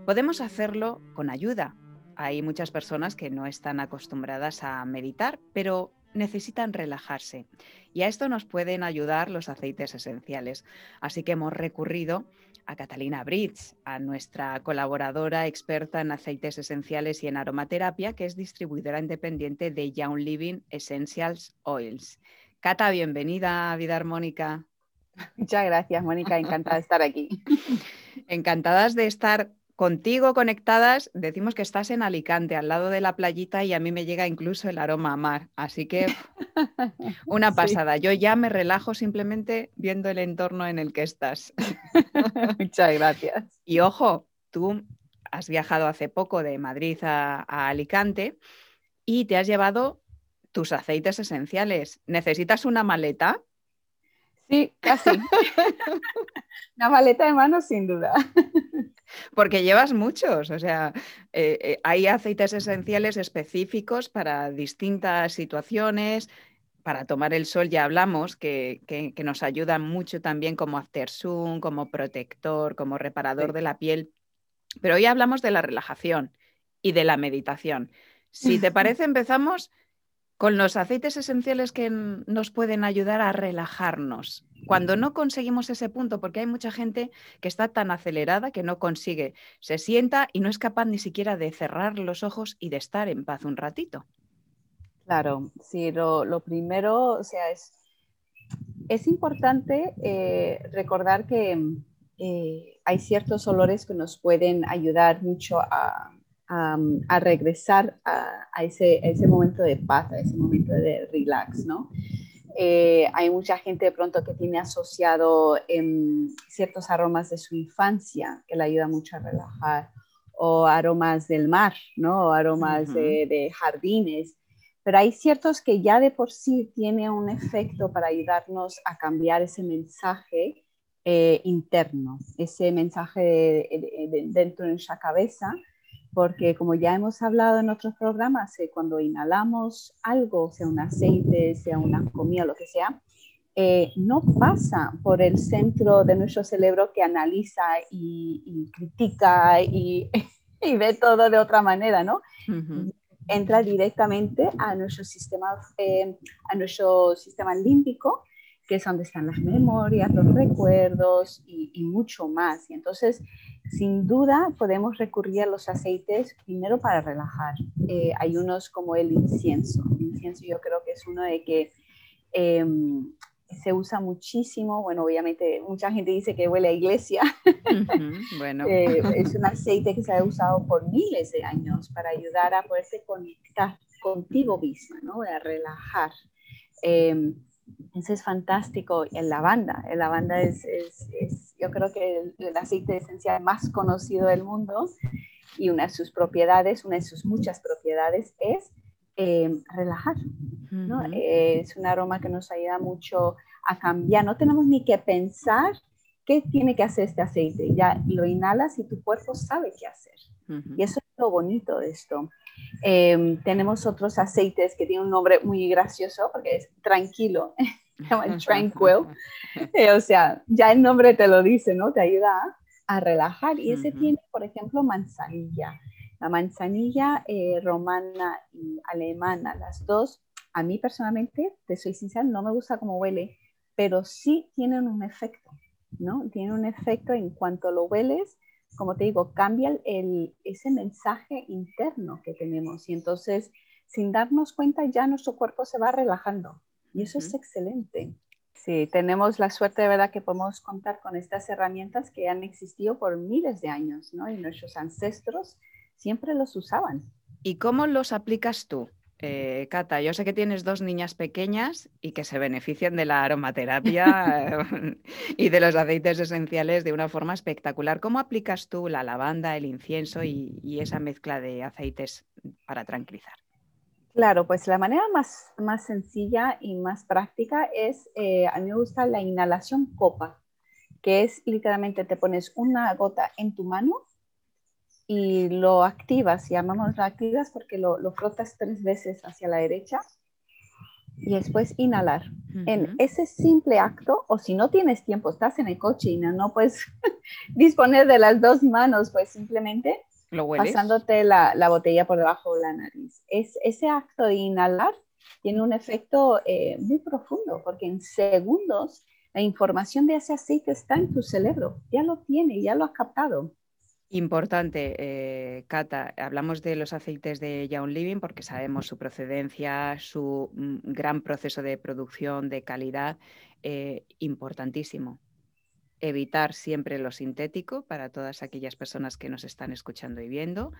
Podemos hacerlo con ayuda. Hay muchas personas que no están acostumbradas a meditar, pero necesitan relajarse. Y a esto nos pueden ayudar los aceites esenciales. Así que hemos recurrido a Catalina Bridge, a nuestra colaboradora experta en aceites esenciales y en aromaterapia, que es distribuidora independiente de Young Living Essentials Oils. Cata, bienvenida a Vida Armónica. Muchas gracias, Mónica. Encantada de estar aquí. Encantadas de estar contigo conectadas. Decimos que estás en Alicante, al lado de la playita, y a mí me llega incluso el aroma a mar. Así que una Sí. pasada. Yo ya me relajo simplemente viendo el entorno en el que estás. Muchas gracias. Y ojo, tú has viajado hace poco de Madrid a, a Alicante y te has llevado tus aceites esenciales. ¿Necesitas una maleta? Sí, casi. Una maleta de mano, sin duda. Porque llevas muchos, o sea, eh, eh, hay aceites esenciales específicos para distintas situaciones. Para tomar el sol ya hablamos, que, que- que nos ayudan mucho también como after sun, como protector, como reparador Sí. de la piel. Pero hoy hablamos de la relajación y de la meditación. Si te parece, empezamos con los aceites esenciales que nos pueden ayudar a relajarnos. Cuando no conseguimos ese punto, porque hay mucha gente que está tan acelerada que no consigue, se sienta y no es capaz ni siquiera de cerrar los ojos y de estar en paz un ratito. Claro, sí, lo, lo primero, o sea, es, es importante eh, recordar que eh, hay ciertos olores que nos pueden ayudar mucho a, am, a regresar a, a ese, a ese momento de paz, a ese momento de relax, ¿no? Eh, hay mucha gente de pronto que tiene asociado em, ciertos aromas de su infancia que le ayuda mucho a relajar, o aromas del mar, ¿no? O aromas Ujú. de, de jardines. Pero hay ciertos que ya de por sí tiene un efecto para ayudarnos a cambiar ese mensaje eh, interno, ese mensaje de- de- de- dentro de nuestra cabeza, porque como ya hemos hablado en otros programas, eh, cuando inhalamos algo, sea un aceite, sea una comida, lo que sea, eh, no pasa por el centro de nuestro cerebro que analiza y, y critica y, y ve todo de otra manera, ¿no? Ujú. entra directamente a nuestro sistema, eh, a nuestro sistema límbico, que es donde están las memorias, los recuerdos y, y mucho más. Y entonces, sin duda, podemos recurrir a los aceites primero para relajar. Eh, hay unos como el incienso. El incienso yo creo que es uno de que eh, se usa muchísimo. Bueno, obviamente mucha gente dice que huele a iglesia. Bueno, eh, es un aceite que se ha usado por miles de años para ayudar a poderte conectar contigo misma, ¿no? A relajar. Eso es fantástico. El lavanda, el lavanda es, es- es, yo creo que el, el aceite esencial más conocido del mundo y una de sus propiedades, una de sus muchas propiedades es eh, relajar. ¿no? Eh, es un aroma que nos ayuda mucho a cambiar. No tenemos ni que pensar qué tiene que hacer este aceite. Ya lo inhalas y tu cuerpo sabe qué hacer. Ujú. Y eso es lo bonito de esto. Eh, tenemos otros aceites que tienen un nombre muy gracioso porque es tranquilo, tranquil. Eh, o sea, ya el nombre te lo dice, ¿no? Te ayuda a, a relajar. Y ese Ujú. tiene, por ejemplo, manzanilla. La manzanilla eh, romana y alemana, las dos, a mí personalmente, te soy sincera, no me gusta cómo huele, pero sí tienen un efecto, ¿no? Tienen un efecto en cuanto lo hueles, como te digo, cambia el, ese mensaje interno que tenemos y entonces, sin darnos cuenta, ya nuestro cuerpo se va relajando y eso es excelente. Sí, tenemos la suerte de verdad que podemos contar con estas herramientas que han existido por miles de años, ¿no? Y nuestros ancestros siempre los usaban. ¿Y cómo los aplicas tú? Eh, Cata, yo sé que tienes dos niñas pequeñas y que se benefician de la aromaterapia y de los aceites esenciales de una forma espectacular. ¿Cómo aplicas tú la lavanda, el incienso y, y esa mezcla de aceites para tranquilizar? Claro, pues la manera más, más sencilla y más práctica es, eh, a mí me gusta la inhalación copa, que es literalmente te pones una gota en tu mano y lo activas, llamamos lo activas porque lo, lo frotas tres veces hacia la derecha y después inhalar. En ese simple acto, o si no tienes tiempo, estás en el coche y no, no puedes disponer de las dos manos, pues simplemente ¿Lo pasándote la, la botella por debajo de la nariz. Es, ese acto de inhalar tiene un efecto eh, muy profundo porque en segundos la información de ese aceite está en tu cerebro, ya lo tiene, ya lo has captado. Importante, eh, Cata, hablamos de los aceites de Young Living porque sabemos su procedencia, su mm, gran proceso de producción, de calidad, eh, importantísimo. Evitar siempre lo sintético para todas aquellas personas que nos están escuchando y viendo,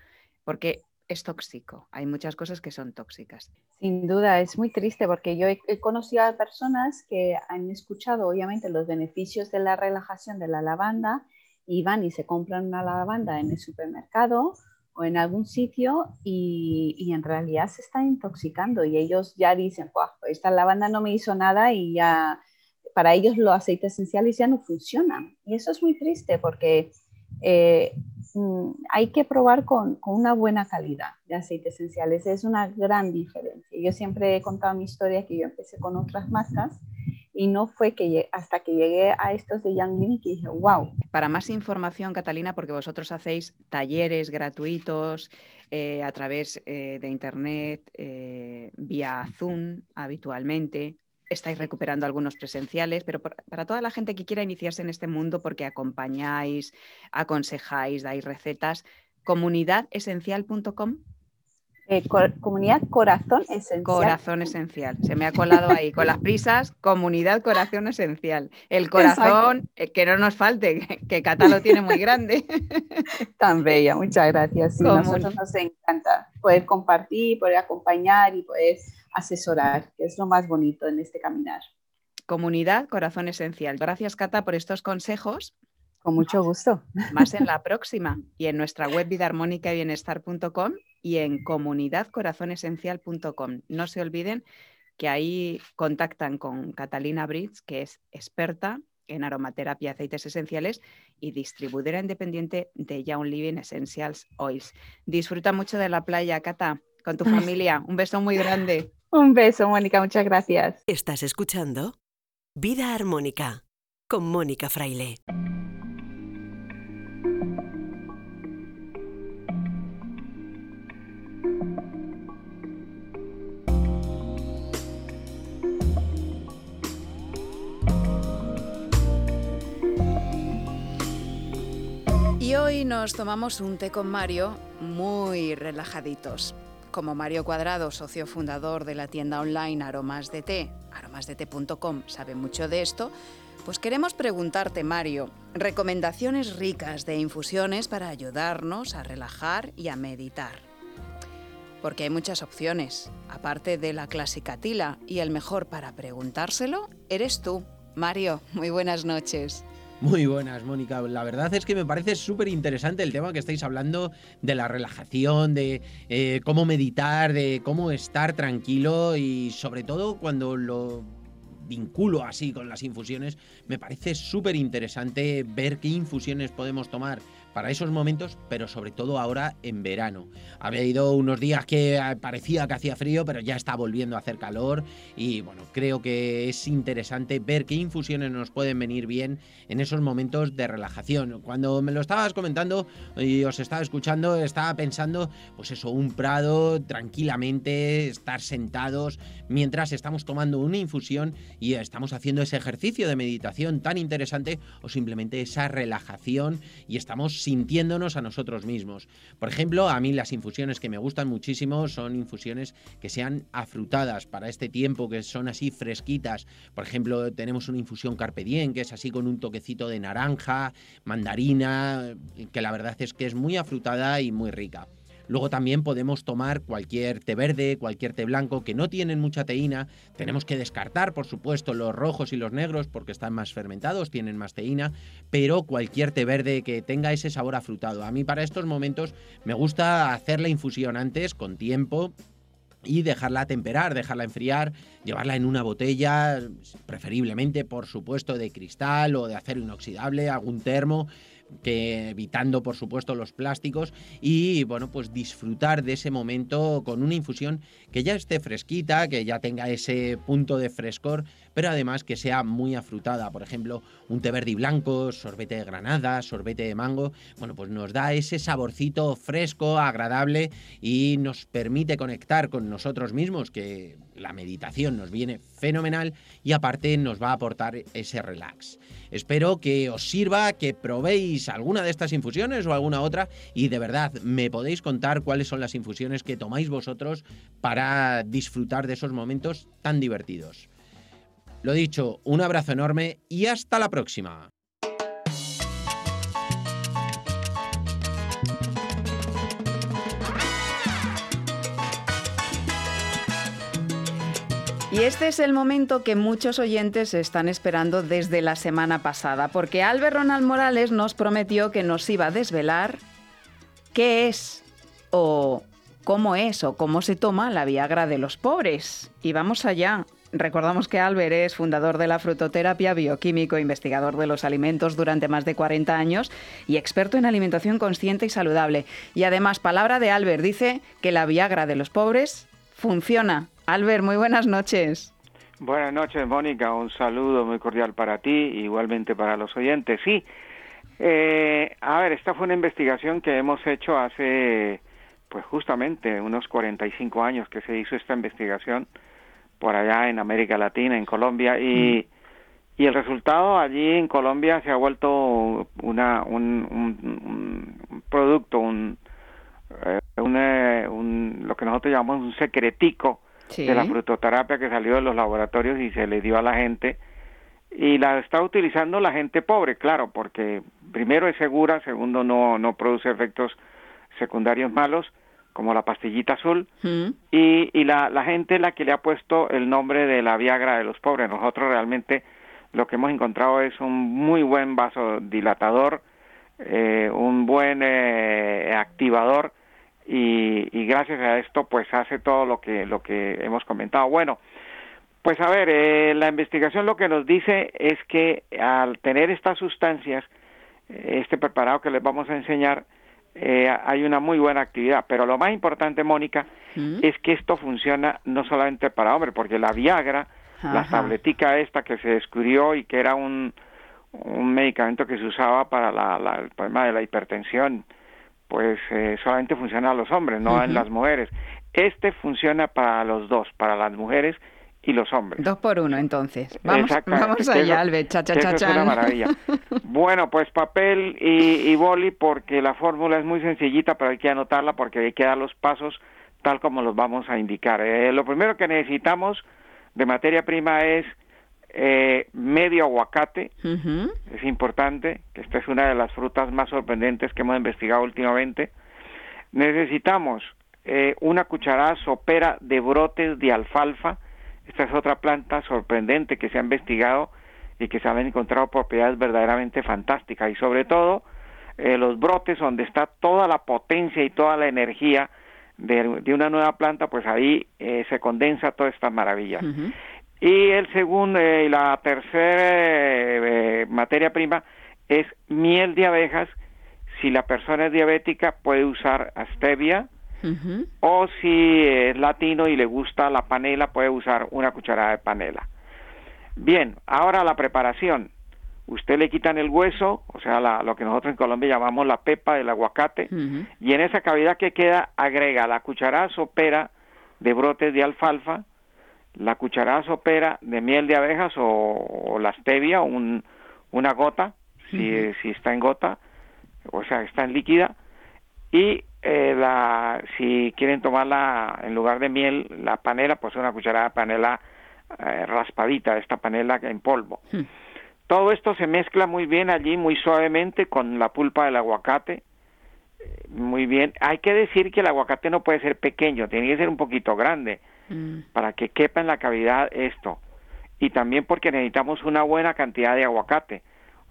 porque es tóxico. Hay muchas cosas que son tóxicas. Sin duda, es muy triste porque yo he, he conocido a personas que han escuchado obviamente los beneficios de la relajación de la lavanda y van y se compran una lavanda en el supermercado o en algún sitio y, y en realidad se están intoxicando y ellos ya dicen, "Buah, esta lavanda no me hizo nada y ya para ellos los aceites esenciales ya no funcionan. Y eso es muy triste porque eh, mm, hay que probar con, con, una buena calidad de aceites esenciales. Es una gran diferencia. Yo siempre he contado mi historia que yo empecé con otras marcas y no fue que hasta que llegué a estos de Young que dije, wow. Para más información, Catalina, porque vosotros hacéis talleres gratuitos eh, a través eh, de Internet, eh, vía Zoom habitualmente, estáis recuperando algunos presenciales, pero para toda la gente que quiera iniciarse en este mundo, porque acompañáis, aconsejáis, dais recetas, comunidadesencial.com. Eh, comunidad Corazón Esencial. Corazón Esencial. Se me ha colado ahí con las prisas. Comunidad Corazón Esencial. El corazón, eh, que no nos falte, que Cata lo tiene muy grande. Tan bella, muchas gracias. Sí, nosotros nos encanta poder compartir, poder acompañar y poder asesorar, que es lo más bonito en este caminar. Comunidad Corazón Esencial. Gracias, Cata, por estos consejos. Con mucho gusto. Más en la próxima y en nuestra web vidaarmónicabienestar.com y en comunidadcorazonesencial.com. No se olviden que ahí contactan con Catalina Brits, que es experta en aromaterapia, aceites esenciales y distribuidora independiente de Young Living Essentials Oils. Disfruta mucho de la playa, Cata, con tu familia. Un beso muy grande. Un beso, Mónica, muchas gracias. Estás escuchando Vida Armónica con Mónica Fraile. Hoy nos tomamos un té con Mario muy relajaditos. Como Mario Cuadrado, socio fundador de la tienda online Aromas de Té, aromasdete.com, sabe mucho de esto, pues queremos preguntarte, Mario, recomendaciones ricas de infusiones para ayudarnos a relajar y a meditar. Porque hay muchas opciones, aparte de la clásica tila, y el mejor para preguntárselo eres tú. Mario, muy buenas noches. Muy buenas, Mónica. La verdad es que me parece súper interesante el tema que estáis hablando de la relajación, de eh, cómo meditar, de cómo estar tranquilo y sobre todo cuando lo vinculo así con las infusiones, me parece súper interesante ver qué infusiones podemos tomar para esos momentos, pero sobre todo ahora en verano. Ha habido unos días que eh, parecía que hacía frío, pero ya está volviendo a hacer calor y bueno, creo que es interesante ver qué infusiones nos pueden venir bien en esos momentos de relajación. Cuando me lo estabas comentando y os estaba escuchando, estaba pensando, pues eso, un prado tranquilamente, estar sentados mientras estamos tomando una infusión y estamos haciendo ese ejercicio de meditación tan interesante o simplemente esa relajación y estamos sintiéndonos a nosotros mismos. Por ejemplo, a mí las infusiones que me gustan muchísimo son infusiones que sean afrutadas para este tiempo, que son así fresquitas. Por ejemplo, tenemos una infusión Carpe Diem, que es así con un toquecito de naranja, mandarina, que la verdad es que es muy afrutada y muy rica. Luego también podemos tomar cualquier té verde, cualquier té blanco que no tienen mucha teína. Tenemos que descartar, por supuesto, los rojos y los negros porque están más fermentados, tienen más teína, pero cualquier té verde que tenga ese sabor afrutado. A mí para estos momentos me gusta hacer la infusión antes, con tiempo, y dejarla temperar, dejarla enfriar, llevarla en una botella, preferiblemente, por supuesto, de cristal o de acero inoxidable, algún termo, que evitando por supuesto los plásticos y bueno pues disfrutar de ese momento con una infusión que ya esté fresquita, que ya tenga ese punto de frescor, pero además que sea muy afrutada, por ejemplo un té verde y blanco, sorbete de granada, sorbete de mango, bueno pues nos da ese saborcito fresco, agradable y nos permite conectar con nosotros mismos que la meditación nos viene fenomenal y aparte nos va a aportar ese relax. Espero que os sirva, que probéis alguna de estas infusiones o alguna otra y de verdad me podéis contar cuáles son las infusiones que tomáis vosotros para disfrutar de esos momentos tan divertidos. Lo dicho, un abrazo enorme y hasta la próxima. Y este es el momento que muchos oyentes están esperando desde la semana pasada, porque Albert Ronald Morales nos prometió que nos iba a desvelar qué es o cómo es o cómo se toma la Viagra de los pobres. Y vamos allá. Recordamos que Albert es fundador de la frutoterapia, bioquímico, investigador de los alimentos durante más de 40 años y experto en alimentación consciente y saludable. Y además, palabra de Albert, dice que la Viagra de los pobres funciona. Albert, muy buenas noches. Buenas noches, Mónica. Un saludo muy cordial para ti, igualmente para los oyentes. Sí, eh, a ver, esta fue una investigación que hemos hecho hace, pues justamente, unos 45 años que se hizo esta investigación por allá en América Latina, en Colombia, y, y el resultado allí en Colombia se ha vuelto una, un, un, un producto, un, eh, un, eh, un- lo que nosotros llamamos un secretico Sí. de la frutoterapia que salió de los laboratorios y se le dio a la gente y la está utilizando la gente pobre, claro, porque primero es segura, segundo no no produce efectos secundarios malos como la pastillita azul Mm. y, y la, la gente la que le ha puesto el nombre de la Viagra de los pobres. Nosotros realmente lo que hemos encontrado es un muy buen vasodilatador, eh, un buen eh, activador y, y gracias a esto pues hace todo lo que lo que hemos comentado. Bueno, pues a ver, eh, la investigación lo que nos dice es que al tener estas sustancias, este preparado que les vamos a enseñar, eh, hay una muy buena actividad. Pero lo más importante, Mónica, Mm. es que esto funciona no solamente para hombres, porque la Viagra, la tabletica esta que se descubrió y que era un, un medicamento que se usaba para la, la- el problema de la hipertensión, pues eh, solamente funciona a los hombres, no en Ujú. las mujeres. Este funciona para los dos, para las mujeres y los hombres. Dos por uno, entonces. Vamos, vamos allá, Albert. Cha, cha, cha, es una maravilla. Bueno, pues papel y, y boli porque la fórmula es muy sencillita, pero hay que anotarla porque hay que dar los pasos tal como los vamos a indicar. Eh, lo primero que necesitamos de materia prima es eh, medio aguacate, es importante, que esta es una de las frutas más sorprendentes que hemos investigado últimamente. Necesitamos eh, una cucharada sopera de brotes de alfalfa. Esta es otra planta sorprendente que se ha investigado y que se han encontrado propiedades verdaderamente fantásticas. Y sobre todo, eh, los brotes donde está toda la potencia y toda la energía de, de una nueva planta, pues ahí eh, se condensa toda esta maravilla. Y el segundo, eh, la tercera eh, eh, materia prima es miel de abejas. Si la persona es diabética puede usar stevia o si es latino y le gusta la panela puede usar una cucharada de panela. Bien, ahora la preparación. Usted le quitan el hueso, o sea, la- lo que nosotros en Colombia llamamos la pepa del aguacate, y en esa cavidad que queda agrega la cucharada sopera de brotes de alfalfa, la cucharada sopera de miel de abejas o, o la stevia, un, una gota, si, si está en gota, o sea, está en líquida, y eh, la, si quieren tomarla en lugar de miel, la panela, pues una cucharada de panela eh, raspadita, esta panela en polvo. Todo esto se mezcla muy bien allí, muy suavemente, con la pulpa del aguacate. Eh, Muy bien. Hay que decir que el aguacate no puede ser pequeño, tiene que ser un poquito grande Mm. para que quepa en la cavidad esto. Y también porque necesitamos una buena cantidad de aguacate.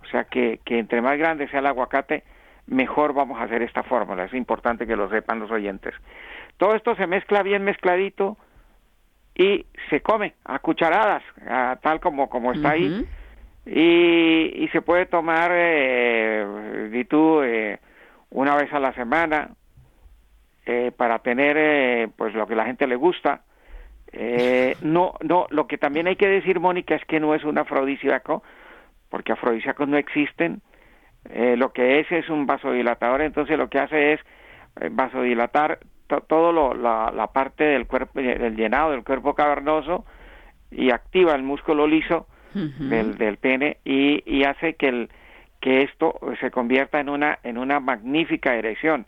O sea que, que entre más grande sea el aguacate, mejor vamos a hacer esta fórmula. Es importante que lo sepan los oyentes. Todo esto se mezcla bien mezcladito y se come a cucharadas, a- tal como, como está ahí y, y se puede tomar, eh, tú, eh, una vez a la semana eh, para tener eh, pues lo que la gente le gusta. Eh, no, no, lo que también hay que decir, Mónica, es que no es un afrodisíaco, porque afrodisíacos no existen. Eh, lo que es es un vasodilatador, entonces lo que hace es eh, vasodilatar to- todo lo, la, la parte del cuerpo, del llenado del cuerpo cavernoso y activa el músculo liso del, del pene y, y hace que el que esto se convierta en una en una magnífica erección.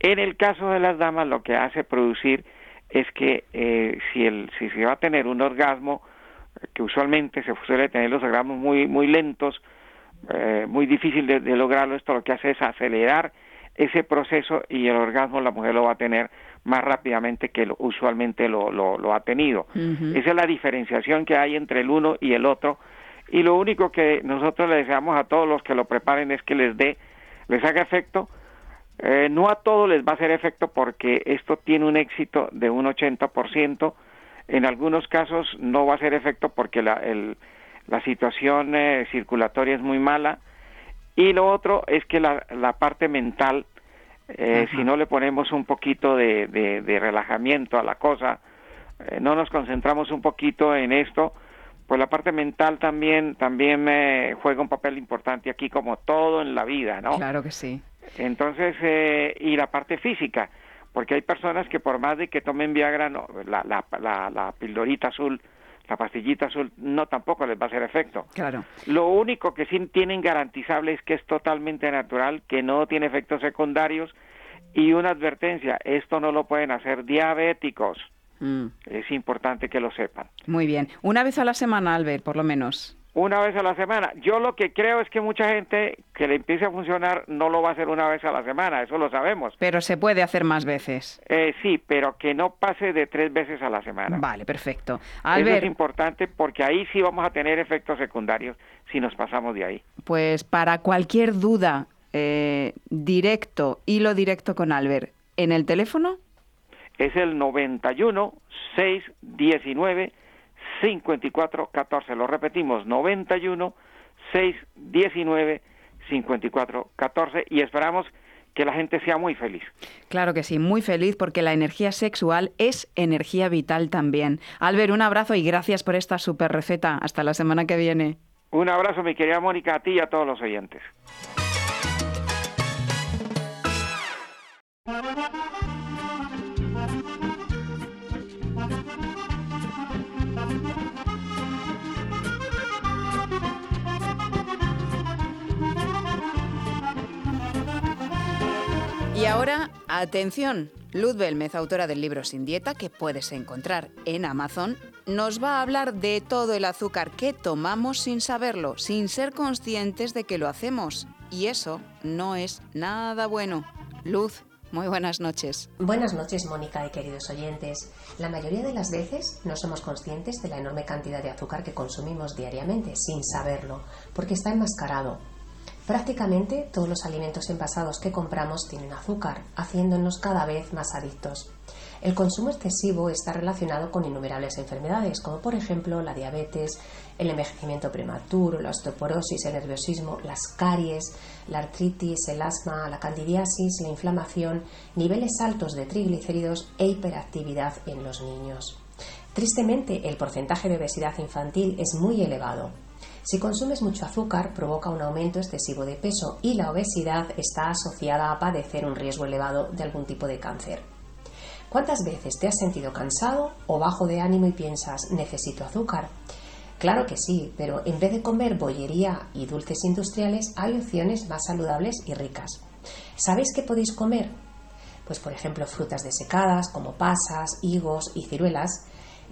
En el caso de las damas lo que hace producir es que eh, si el si se va a tener un orgasmo eh, que usualmente se suele tener los orgasmos muy muy lentos, eh, muy difícil de, de lograrlo, esto lo que hace es acelerar ese proceso y el orgasmo la mujer lo va a tener más rápidamente que lo- usualmente lo, lo, lo ha tenido. Esa es la diferenciación que hay entre el uno y el otro. Y lo único que nosotros le deseamos a todos los que lo preparen es que les dé, les haga efecto. Eh, no a todos les va a hacer efecto porque esto tiene un éxito de un 80%. En algunos casos no va a hacer efecto porque la, el- la situación eh, circulatoria es muy mala. Y lo otro es que la, la parte mental, eh, si no le ponemos un poquito de, de- de relajamiento a la cosa, eh, no nos concentramos un poquito en esto, pues la parte mental también también eh, juega un papel importante aquí como todo en la vida, ¿no? Claro que sí. Entonces, eh, y la parte física, porque hay personas que por más de que tomen Viagra, no, la, la, la, la pildorita azul, la pastillita azul, no tampoco les va a hacer efecto. Claro. Lo único que sí tienen garantizable es que es totalmente natural, que no tiene efectos secundarios Y una advertencia, esto no lo pueden hacer diabéticos. Mm, Es importante que lo sepan. muy bien. Una vez a la semana, Albert, por lo menos. Una vez a la semana. Yo lo que creo es que mucha gente que le empiece a funcionar no lo va a hacer una vez a la semana, eso lo sabemos. Pero se puede hacer más veces. Eh, sí, pero que no pase de tres veces a la semana. Vale, perfecto. Eso es Albert, importante porque ahí sí vamos a tener efectos secundarios si nos pasamos de ahí. pues para cualquier duda, eh, directo, hilo directo con Albert, en el teléfono, Es el 91 619 54 14. Lo repetimos, 91 619 54 14 y esperamos que la gente sea muy feliz. claro que sí, muy feliz porque la energía sexual es energía vital también. Albert, un abrazo y gracias por esta super receta. Hasta la semana que viene. Un abrazo, mi querida Mónica, a ti y a todos los oyentes. Y ahora, atención, Luz Belmez, autora del libro Sin Dieta, que puedes encontrar en Amazon, nos va a hablar de todo el azúcar que tomamos sin saberlo, sin ser conscientes de que lo hacemos. Y eso no es nada bueno. Luz, muy buenas noches. Buenas noches, Mónica y queridos oyentes. La mayoría de las veces no somos conscientes de la enorme cantidad de azúcar que consumimos diariamente, sin saberlo, porque está enmascarado. Prácticamente todos los alimentos envasados que compramos tienen azúcar, haciéndonos cada vez más adictos. El consumo excesivo está relacionado con innumerables enfermedades, como por ejemplo la diabetes, el envejecimiento prematuro, la osteoporosis, el nerviosismo, las caries, la artritis, el asma, la candidiasis, la inflamación, niveles altos de triglicéridos e hiperactividad en los niños. Tristemente, el porcentaje de obesidad infantil es muy elevado. Si consumes mucho azúcar, provoca un aumento excesivo de peso y la obesidad está asociada a padecer un riesgo elevado de algún tipo de cáncer. ¿Cuántas veces te has sentido cansado o bajo de ánimo y piensas necesito azúcar? Claro que sí, pero en vez de comer bollería y dulces industriales hay opciones más saludables y ricas. ¿Sabéis qué podéis comer? Pues por ejemplo frutas desecadas como pasas, higos y ciruelas,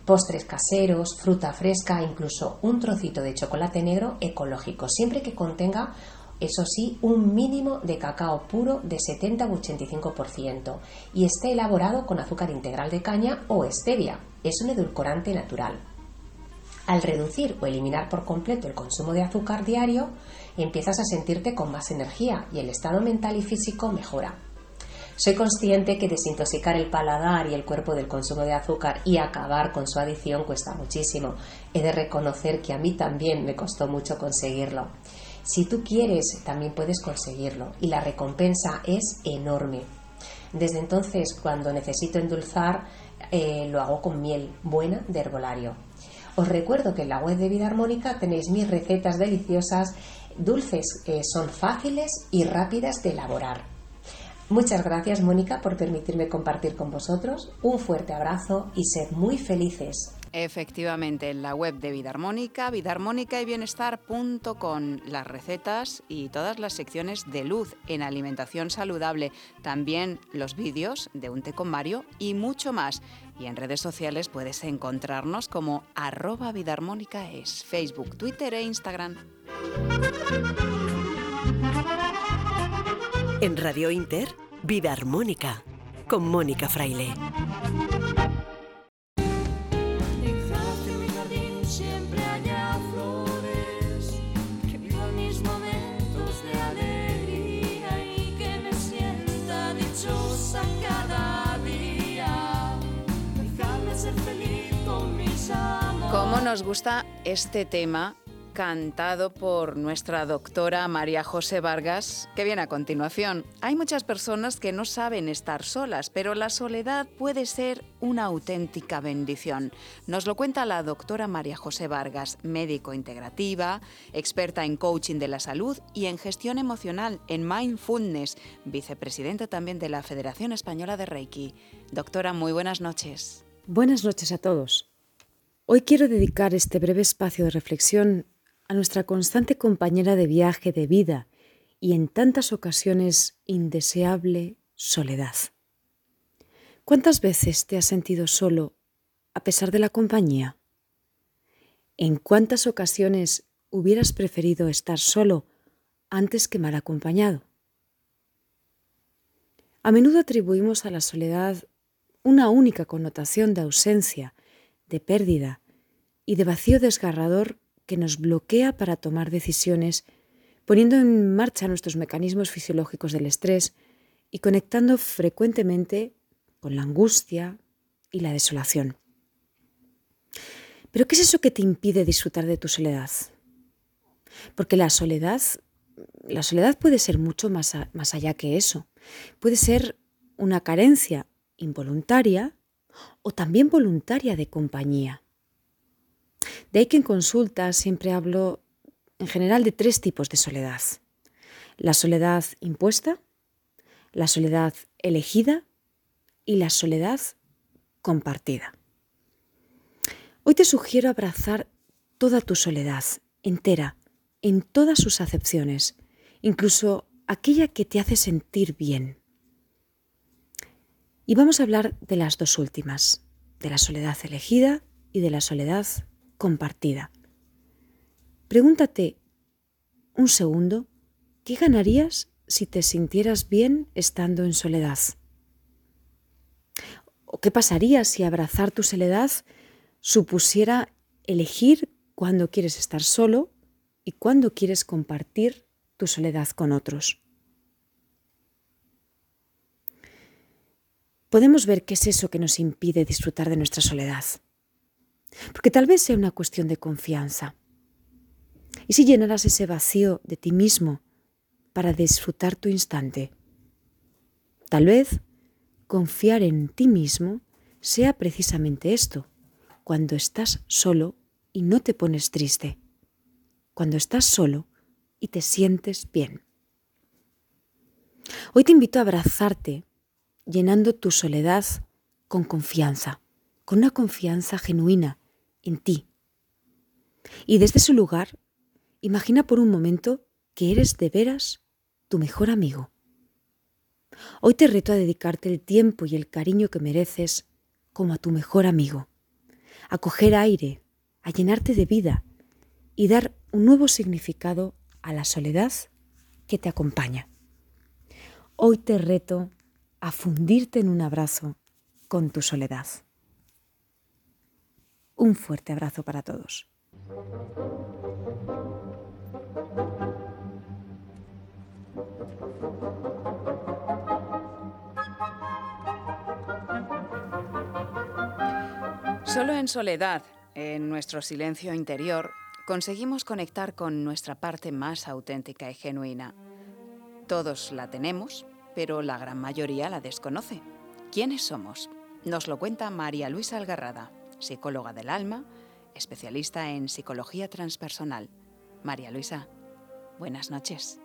postres caseros, fruta fresca, incluso un trocito de chocolate negro ecológico, siempre que contenga, eso sí, un mínimo de cacao puro de 70 u 85% y esté elaborado con azúcar integral de caña o stevia. Es un edulcorante natural. Al reducir o eliminar por completo el consumo de azúcar diario, empiezas a sentirte con más energía y el estado mental y físico mejora. Soy consciente que desintoxicar el paladar y el cuerpo del consumo de azúcar y acabar con su adicción cuesta muchísimo. He de reconocer que a mí también me costó mucho conseguirlo. Si tú quieres, también puedes conseguirlo y la recompensa es enorme. Desde entonces, cuando necesito endulzar, eh, lo hago con miel buena de herbolario. Os recuerdo que en la web de Vida Armónica tenéis mis recetas deliciosas, dulces que son fáciles y rápidas de elaborar. Muchas gracias Mónica por permitirme compartir con vosotros. Un fuerte abrazo y sed muy felices. Efectivamente, en la web de Vida Armónica, vidaarmónica y bienestar.com, las recetas y todas las secciones de luz en alimentación saludable, también los vídeos de un té con Mario y mucho más. Y en redes sociales puedes encontrarnos como arroba vidaarmónica es Facebook, Twitter e Instagram. En Radio Inter, Vida Armónica, con Mónica Fraile. ¿Cómo nos gusta este tema cantado por nuestra doctora María José Vargas, que viene a continuación? Hay muchas personas que no saben estar solas, pero la soledad puede ser una auténtica bendición. Nos lo cuenta la doctora María José Vargas, médico integrativa, experta en coaching de la salud y en gestión emocional, en mindfulness, vicepresidenta también de la Federación Española de Reiki. Doctora, muy buenas noches. Buenas noches a todos. Hoy quiero dedicar este breve espacio de reflexión a nuestra constante compañera de viaje de vida y en tantas ocasiones indeseable, soledad. ¿Cuántas veces te has sentido solo a pesar de la compañía? ¿En cuántas ocasiones hubieras preferido estar solo antes que mal acompañado? A menudo atribuimos a la soledad una única connotación de ausencia, de pérdida y de vacío desgarrador que nos bloquea para tomar decisiones, poniendo en marcha nuestros mecanismos fisiológicos del estrés y conectando frecuentemente con la angustia y la desolación. Pero ¿qué es eso que te impide disfrutar de tu soledad? Porque la soledad, la soledad puede ser mucho más, más allá que eso. Puede ser una carencia involuntaria o también voluntaria de compañía. De ahí que en consulta siempre hablo en general de tres tipos de soledad. La soledad impuesta, la soledad elegida y la soledad compartida. Hoy te sugiero abrazar toda tu soledad, entera, en todas sus acepciones, incluso aquella que te hace sentir bien. Y vamos a hablar de las dos últimas, de la soledad elegida y de la soledad compartida. Pregúntate un segundo, ¿qué ganarías si te sintieras bien estando en soledad? ¿O qué pasaría si abrazar tu soledad supusiera elegir cuándo quieres estar solo y cuándo quieres compartir tu soledad con otros? Podemos ver qué es eso que nos impide disfrutar de nuestra soledad. Porque tal vez sea una cuestión de confianza. ¿Y si llenaras ese vacío de ti mismo para disfrutar tu instante? Tal vez confiar en ti mismo sea precisamente esto, cuando estás solo y no te pones triste, cuando estás solo y te sientes bien. Hoy te invito a abrazarte llenando tu soledad con confianza, con una confianza genuina en ti. Y desde ese lugar, imagina por un momento que eres de veras tu mejor amigo. Hoy te reto a dedicarte el tiempo y el cariño que mereces como a tu mejor amigo, a coger aire, a llenarte de vida y dar un nuevo significado a la soledad que te acompaña. Hoy te reto a fundirte en un abrazo con tu soledad. Un fuerte abrazo para todos. Solo en soledad, en nuestro silencio interior, conseguimos conectar con nuestra parte más auténtica y genuina. Todos la tenemos, pero la gran mayoría la desconoce. ¿Quiénes somos? Nos lo cuenta María Luisa Algarrada, psicóloga del alma, especialista en psicología transpersonal. María Luisa, buenas noches.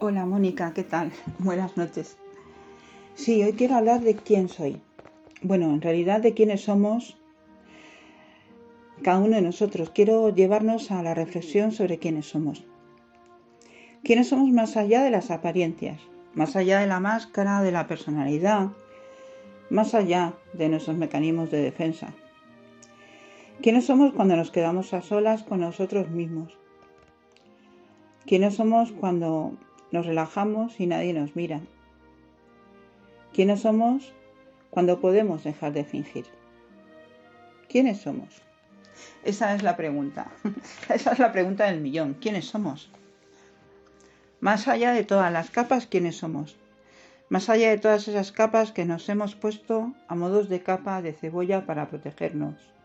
Hola Mónica, ¿qué tal? Buenas noches. Sí, hoy quiero hablar de quién soy. Bueno, en realidad de quiénes somos cada uno de nosotros. Quiero llevarnos a la reflexión sobre quiénes somos. ¿Quiénes somos más allá de las apariencias? Más allá de la máscara, de la personalidad, más allá de nuestros mecanismos de defensa. ¿Quiénes somos cuando nos quedamos a solas con nosotros mismos? ¿Quiénes somos cuando nos relajamos y nadie nos mira? ¿Quiénes somos cuando podemos dejar de fingir? ¿Quiénes somos? Esa es la pregunta. Esa es la pregunta del millón. ¿Quiénes somos? Más allá de todas las capas, ¿quiénes somos? Más allá de todas esas capas que nos hemos puesto a modos de capa de cebolla para protegernos.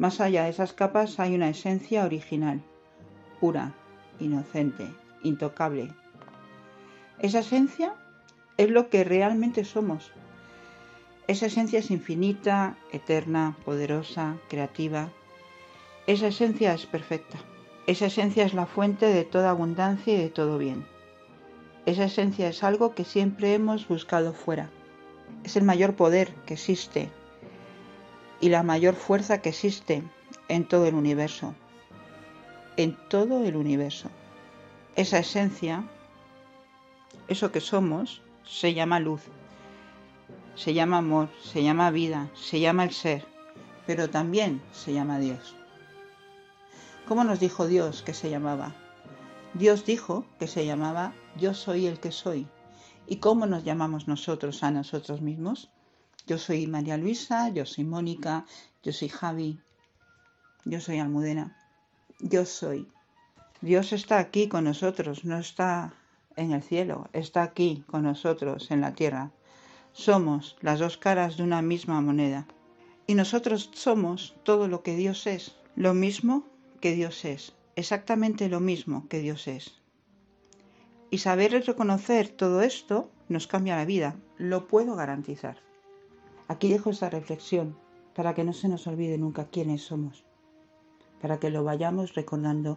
Más allá de esas capas hay una esencia original, pura, inocente, intocable. Esa esencia es lo que realmente somos. Esa esencia es infinita, eterna, poderosa, creativa. Esa esencia es perfecta. Esa esencia es la fuente de toda abundancia y de todo bien. Esa esencia es algo que siempre hemos buscado fuera. Es el mayor poder que existe y la mayor fuerza que existe en todo el universo. En todo el universo. Esa esencia, eso que somos, se llama luz, se llama amor, se llama vida, se llama el ser, pero también se llama Dios. ¿Cómo nos dijo Dios que se llamaba? Dios dijo que se llamaba Yo soy el que soy. ¿Y cómo nos llamamos nosotros a nosotros mismos? Yo soy María Luisa, yo soy Mónica, yo soy Javi, yo soy Almudena. Yo soy. Dios está aquí con nosotros, no está en el cielo, está aquí con nosotros en la tierra. Somos las dos caras de una misma moneda. Y nosotros somos todo lo que Dios es, lo mismo que Dios es, exactamente lo mismo que Dios es. Y saber reconocer todo esto nos cambia la vida, lo puedo garantizar. Aquí dejo esta reflexión para que no se nos olvide nunca quiénes somos, para que lo vayamos recordando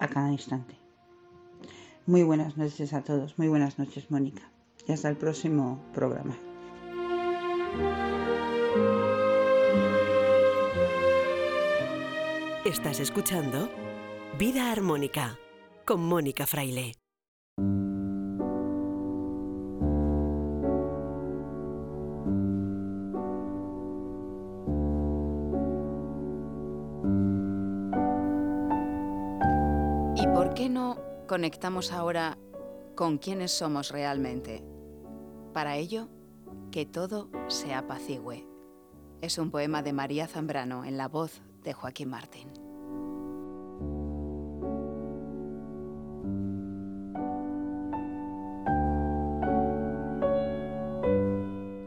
a cada instante. Muy buenas noches a todos, muy buenas noches Mónica y hasta el próximo programa. Estás escuchando Vida Armónica con Mónica Fraile. Conectamos ahora con quiénes somos realmente? Para ello, que todo se apacigüe. Es un poema de María Zambrano en la voz de Joaquín Martín.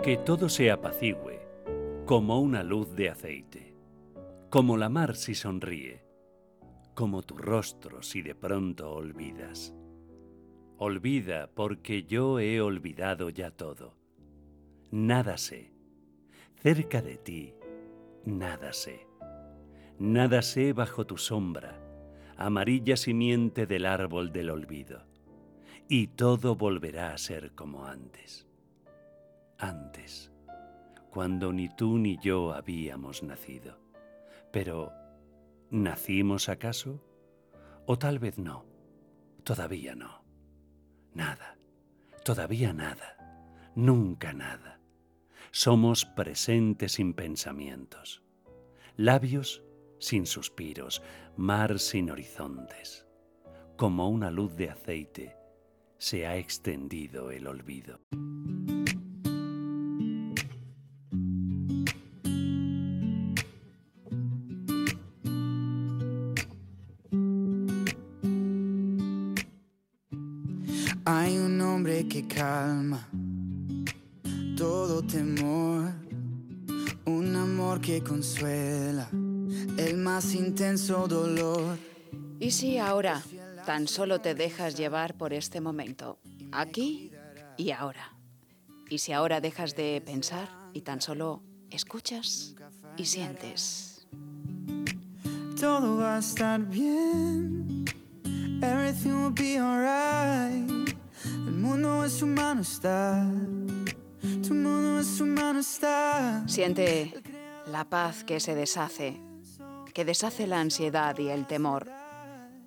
Que todo se apacigüe, como una luz de aceite, como la mar si sonríe, como tu rostro si de pronto olvidas. Olvida porque yo he olvidado ya todo. Nada sé. Cerca de ti, nada sé. Nada sé bajo tu sombra, amarilla simiente del árbol del olvido. Y todo volverá a ser como antes. Antes, cuando ni tú ni yo habíamos nacido. Pero, ¿nacimos acaso? O tal vez no. Todavía no. Nada. Todavía nada. Nunca nada. Somos presentes sin pensamientos. Labios sin suspiros, mar sin horizontes. Como una luz de aceite se ha extendido el olvido. Calma todo temor, un amor que consuela el más intenso dolor. ¿Y si ahora tan solo te dejas llevar por este momento, aquí y ahora? ¿Y si ahora dejas de pensar y tan solo escuchas y sientes? Todo va a estar bien, everything will be alright. Tu mundo. Siente la paz que se deshace, que deshace la ansiedad y el temor.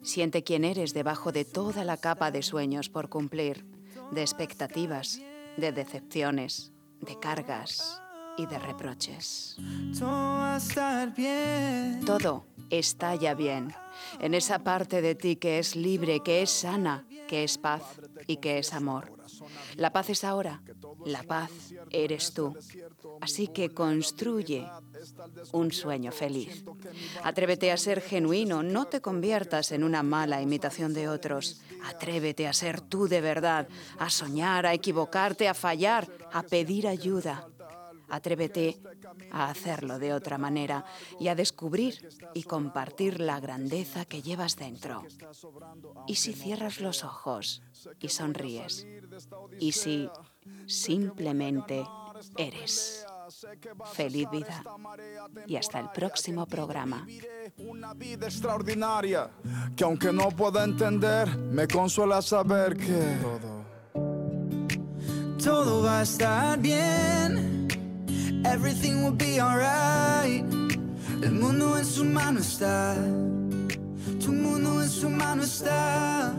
Siente quién eres debajo de toda la capa de sueños por cumplir, de expectativas, de decepciones, de cargas y de reproches. Todo va a estar bien. Todo está ya bien, en esa parte de ti que es libre, que es sana, que es paz y que es amor. La paz es ahora, la paz eres tú. Así que construye un sueño feliz. Atrévete a ser genuino, no te conviertas en una mala imitación de otros. Atrévete a ser tú de verdad, a soñar, a equivocarte, a fallar, a pedir ayuda. Atrévete a hacerlo de otra manera y a descubrir y compartir la grandeza que llevas dentro. ¿Y si cierras los ojos y sonríes? ¿Y si simplemente eres? Feliz vida y hasta el próximo programa. Una vida extraordinaria que aunque no pueda entender, me consuela saber que todo va a estar bien everything will be alright. El mundo en su mano está, tu mundo en su mano está.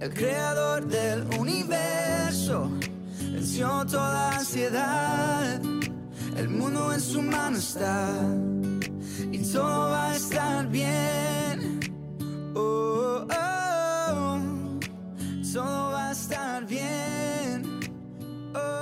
El creador del universo venció toda ansiedad. El mundo en su mano está y todo va a estar bien. Oh, oh, oh. todo va a estar bien. Oh.